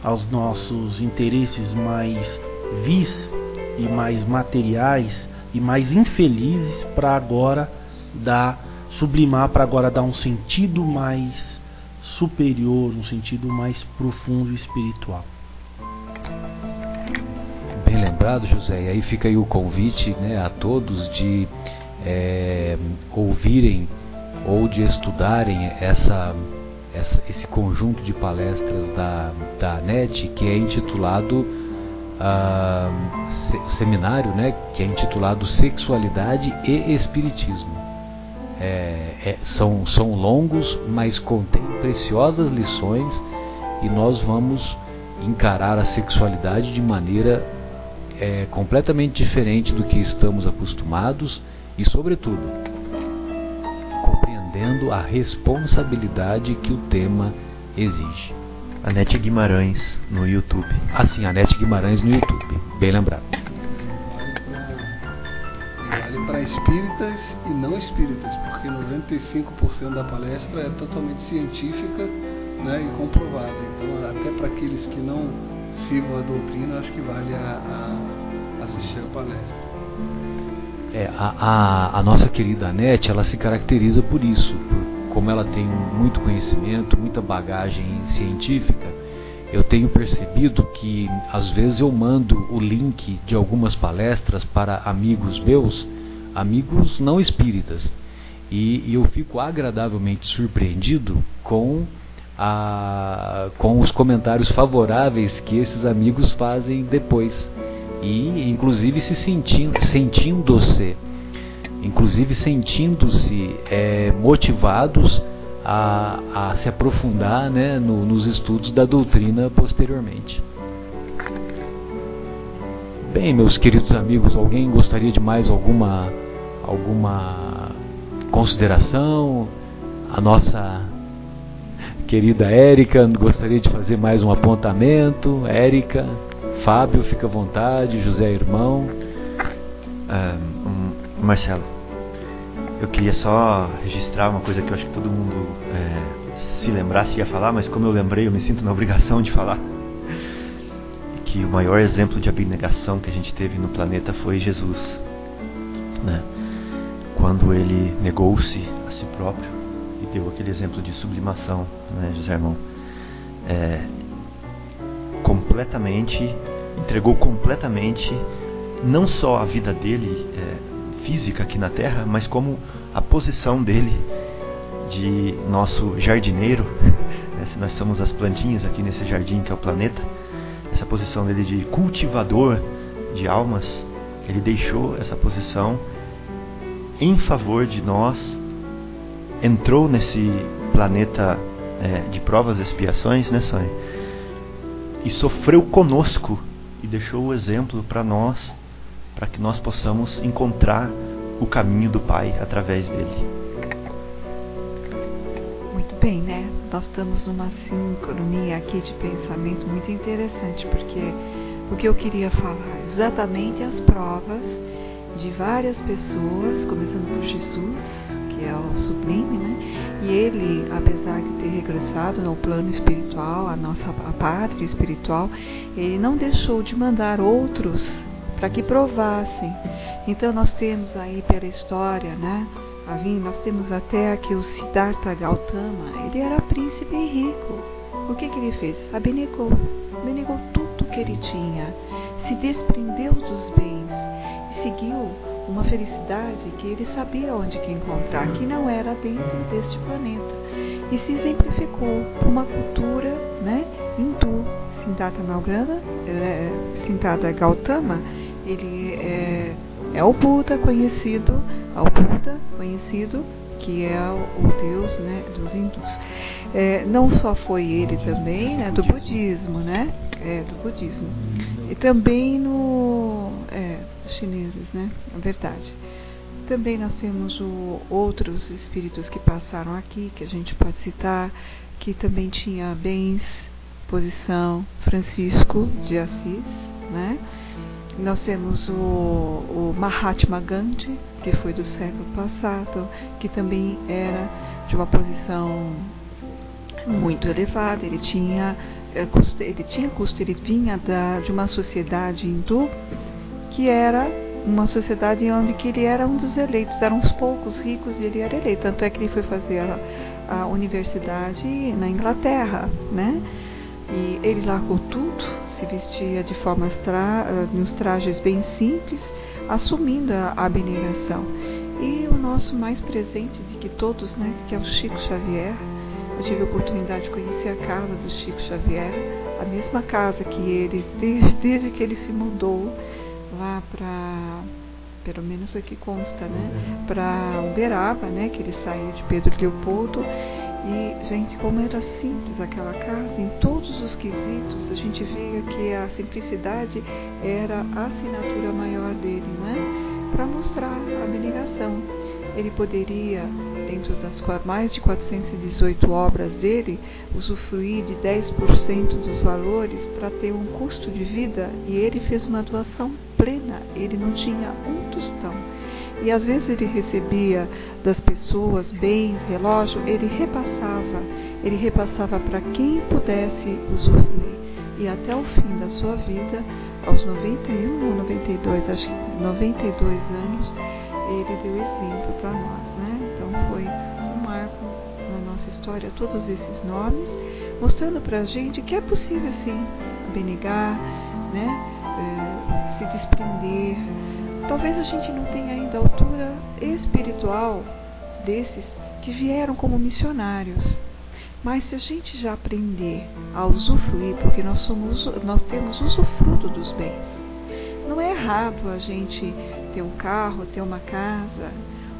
aos nossos interesses mais vis e mais materiais e mais infelizes para agora dar sublimar para agora dar um sentido mais superior, um sentido mais profundo e espiritual. Bem lembrado, José. E aí fica aí o convite né, a todos de é, ouvirem ou de estudarem essa, essa, esse conjunto de palestras da, da NET que é intitulado uh, seminário, né, que é intitulado Sexualidade e Espiritismo. É, é, são, são longos, mas contém preciosas lições e nós vamos encarar a sexualidade de maneira é completamente diferente do que estamos acostumados e, sobretudo, compreendendo a responsabilidade que o tema exige. Anete Guimarães no YouTube. Assim, Anete Guimarães no YouTube. Bem lembrado. Vale para espíritas e não espíritas, porque 95% da palestra é totalmente científica né, e comprovada. Então, até para aqueles que não sigam a doutrina, acho que vale a, a assistir a palestra. É, a, a, a, nossa querida Anete, ela se caracteriza por isso, como ela tem muito conhecimento, muita bagagem científica, eu tenho percebido que às vezes eu mando o link de algumas palestras para amigos meus, amigos não espíritas, e, e eu fico agradavelmente surpreendido com a, com os comentários favoráveis que esses amigos fazem depois e inclusive se sentindo sentindo-se inclusive sentindo-se é, motivados a, a, se aprofundar né, no, nos estudos da doutrina posteriormente. Bem, meus queridos amigos, alguém gostaria de mais alguma alguma consideração? A nossa Querida Érica, gostaria de fazer mais um apontamento. Érica, Fábio, fica à vontade. José, irmão. Uh, um, Marcelo, eu queria só registrar uma coisa que eu acho que todo mundo é, se lembrasse ia falar, mas como eu lembrei, eu me sinto na obrigação de falar. Que o maior exemplo de abnegação que a gente teve no planeta foi Jesus. Né? Quando ele negou-se a si próprio e deu aquele exemplo de sublimação, né, José Irmão? É, completamente, entregou completamente não só a vida dele é, física aqui na Terra, mas como a posição dele de nosso jardineiro, né, se nós somos as plantinhas aqui nesse jardim que é o planeta, essa posição dele de cultivador de almas, ele deixou essa posição em favor de nós entrou nesse planeta é, de provas e expiações, né, Sônia? E sofreu conosco e deixou o exemplo para nós, para que nós possamos encontrar o caminho do Pai através dele. Muito bem, né? Nós estamos numa sincronia aqui de pensamento muito interessante, porque o que eu queria falar exatamente as provas de várias pessoas, começando por Jesus, que é o sublime, né? E ele, apesar de ter regressado no plano espiritual, a nossa a pátria espiritual, ele não deixou de mandar outros para que provassem. Então nós temos aí pela história, né? Avim, nós temos até aqui o Siddhartha Gautama, ele era príncipe rico. O que, que ele fez? Abnegou, abnegou tudo que ele tinha, se desprendeu e seguiu uma felicidade que ele sabia onde que encontrar, que não era dentro deste planeta. E se exemplificou por uma cultura né, hindu. Malgrana, é, Gautama, ele é, é o Buda conhecido, é o Buda conhecido que é o Deus né, dos hindus. É, não só foi ele também, né, do budismo, né? É, do budismo. E também no. É, chineses, né? Na verdade. Também nós temos o, outros espíritos que passaram aqui, que a gente pode citar, que também tinha bens, posição, Francisco de Assis, né? Nós temos o, o Mahatma Gandhi, que foi do século passado, que também era de uma posição muito elevada. Ele tinha eh, ele tinha custo, ele vinha da, de uma sociedade hindu que era uma sociedade onde que ele era um dos eleitos, eram uns poucos ricos e ele era eleito. Tanto é que ele foi fazer a, a universidade na Inglaterra, né? E ele largou tudo, se vestia de formas tra nos trajes bem simples, assumindo a abnegação. E o nosso mais presente de que todos, né, que é o Chico Xavier. Eu tive a oportunidade de conhecer a casa do Chico Xavier, a mesma casa que ele, desde, desde que ele se mudou lá para pelo menos aqui consta, né, para Uberaba, né, que ele saiu de Pedro Leopoldo e, gente, como era simples aquela casa, em todos os quesitos, a gente via que a simplicidade era a assinatura maior dele, né? Para mostrar a abnegação. Ele poderia, dentro das mais de 418 obras dele, usufruir de 10% dos valores para ter um custo de vida e ele fez uma doação plena, ele não tinha um tostão e às vezes ele recebia das pessoas bens, relógio, ele repassava, ele repassava para quem pudesse usufruir. E até o fim da sua vida, aos 91 ou 92, acho que 92 anos, ele deu exemplo para nós? Então foi um marco na nossa história, todos esses nomes, mostrando para a gente que é possível sim abnegar, né? É, se desprender, Talvez a gente não tenha ainda a altura espiritual desses que vieram como missionários. Mas se a gente já aprender a usufruir, porque nós, somos, nós temos usufruto dos bens, não é errado a gente ter um carro, ter uma casa.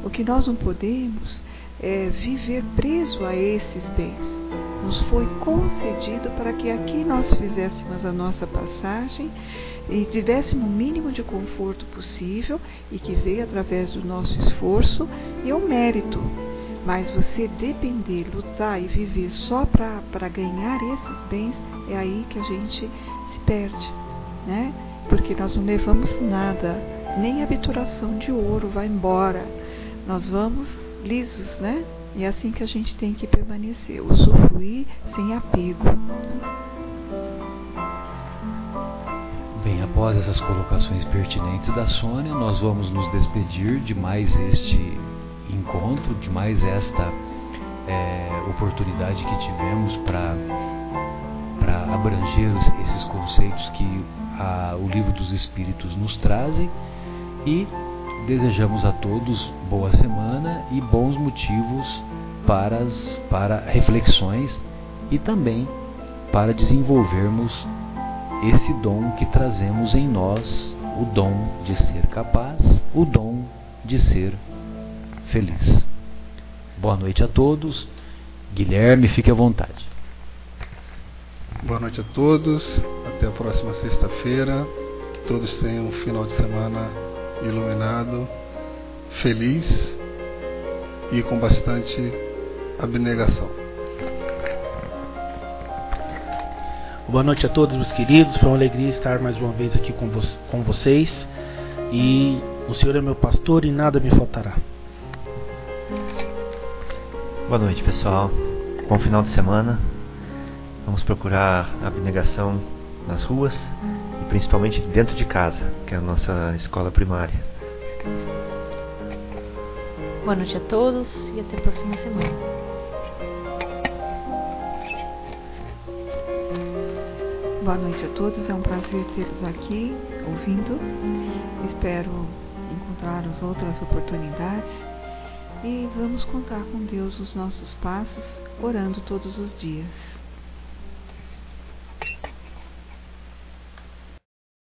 O que nós não podemos é viver preso a esses bens nos foi concedido para que aqui nós fizéssemos a nossa passagem e tivéssemos o mínimo de conforto possível e que veio através do nosso esforço e o mérito. Mas você depender, lutar e viver só para ganhar esses bens, é aí que a gente se perde, né? Porque nós não levamos nada, nem a habituração de ouro vai embora. Nós vamos lisos, né? E é assim que a gente tem que permanecer, usufruir sem apego. Bem, após essas colocações pertinentes da Sônia, nós vamos nos despedir de mais este encontro, de mais esta é, oportunidade que tivemos para abranger esses conceitos que a, o livro dos Espíritos nos trazem e Desejamos a todos boa semana e bons motivos para, as, para reflexões e também para desenvolvermos esse dom que trazemos em nós, o dom de ser capaz, o dom de ser feliz. Boa noite a todos. Guilherme, fique à vontade. Boa noite a todos. Até a próxima sexta-feira. Que todos tenham um final de semana iluminado, feliz e com bastante abnegação. Boa noite a todos, meus queridos. Foi uma alegria estar mais uma vez aqui com, vo com vocês. E o Senhor é meu pastor e nada me faltará. Boa noite, pessoal. Bom final de semana. Vamos procurar abnegação nas ruas principalmente dentro de casa, que é a nossa escola primária. Boa noite a todos e até a próxima semana. Boa noite a todos, é um prazer tê-los aqui ouvindo. Espero encontrar as outras oportunidades e vamos contar com Deus os nossos passos, orando todos os dias.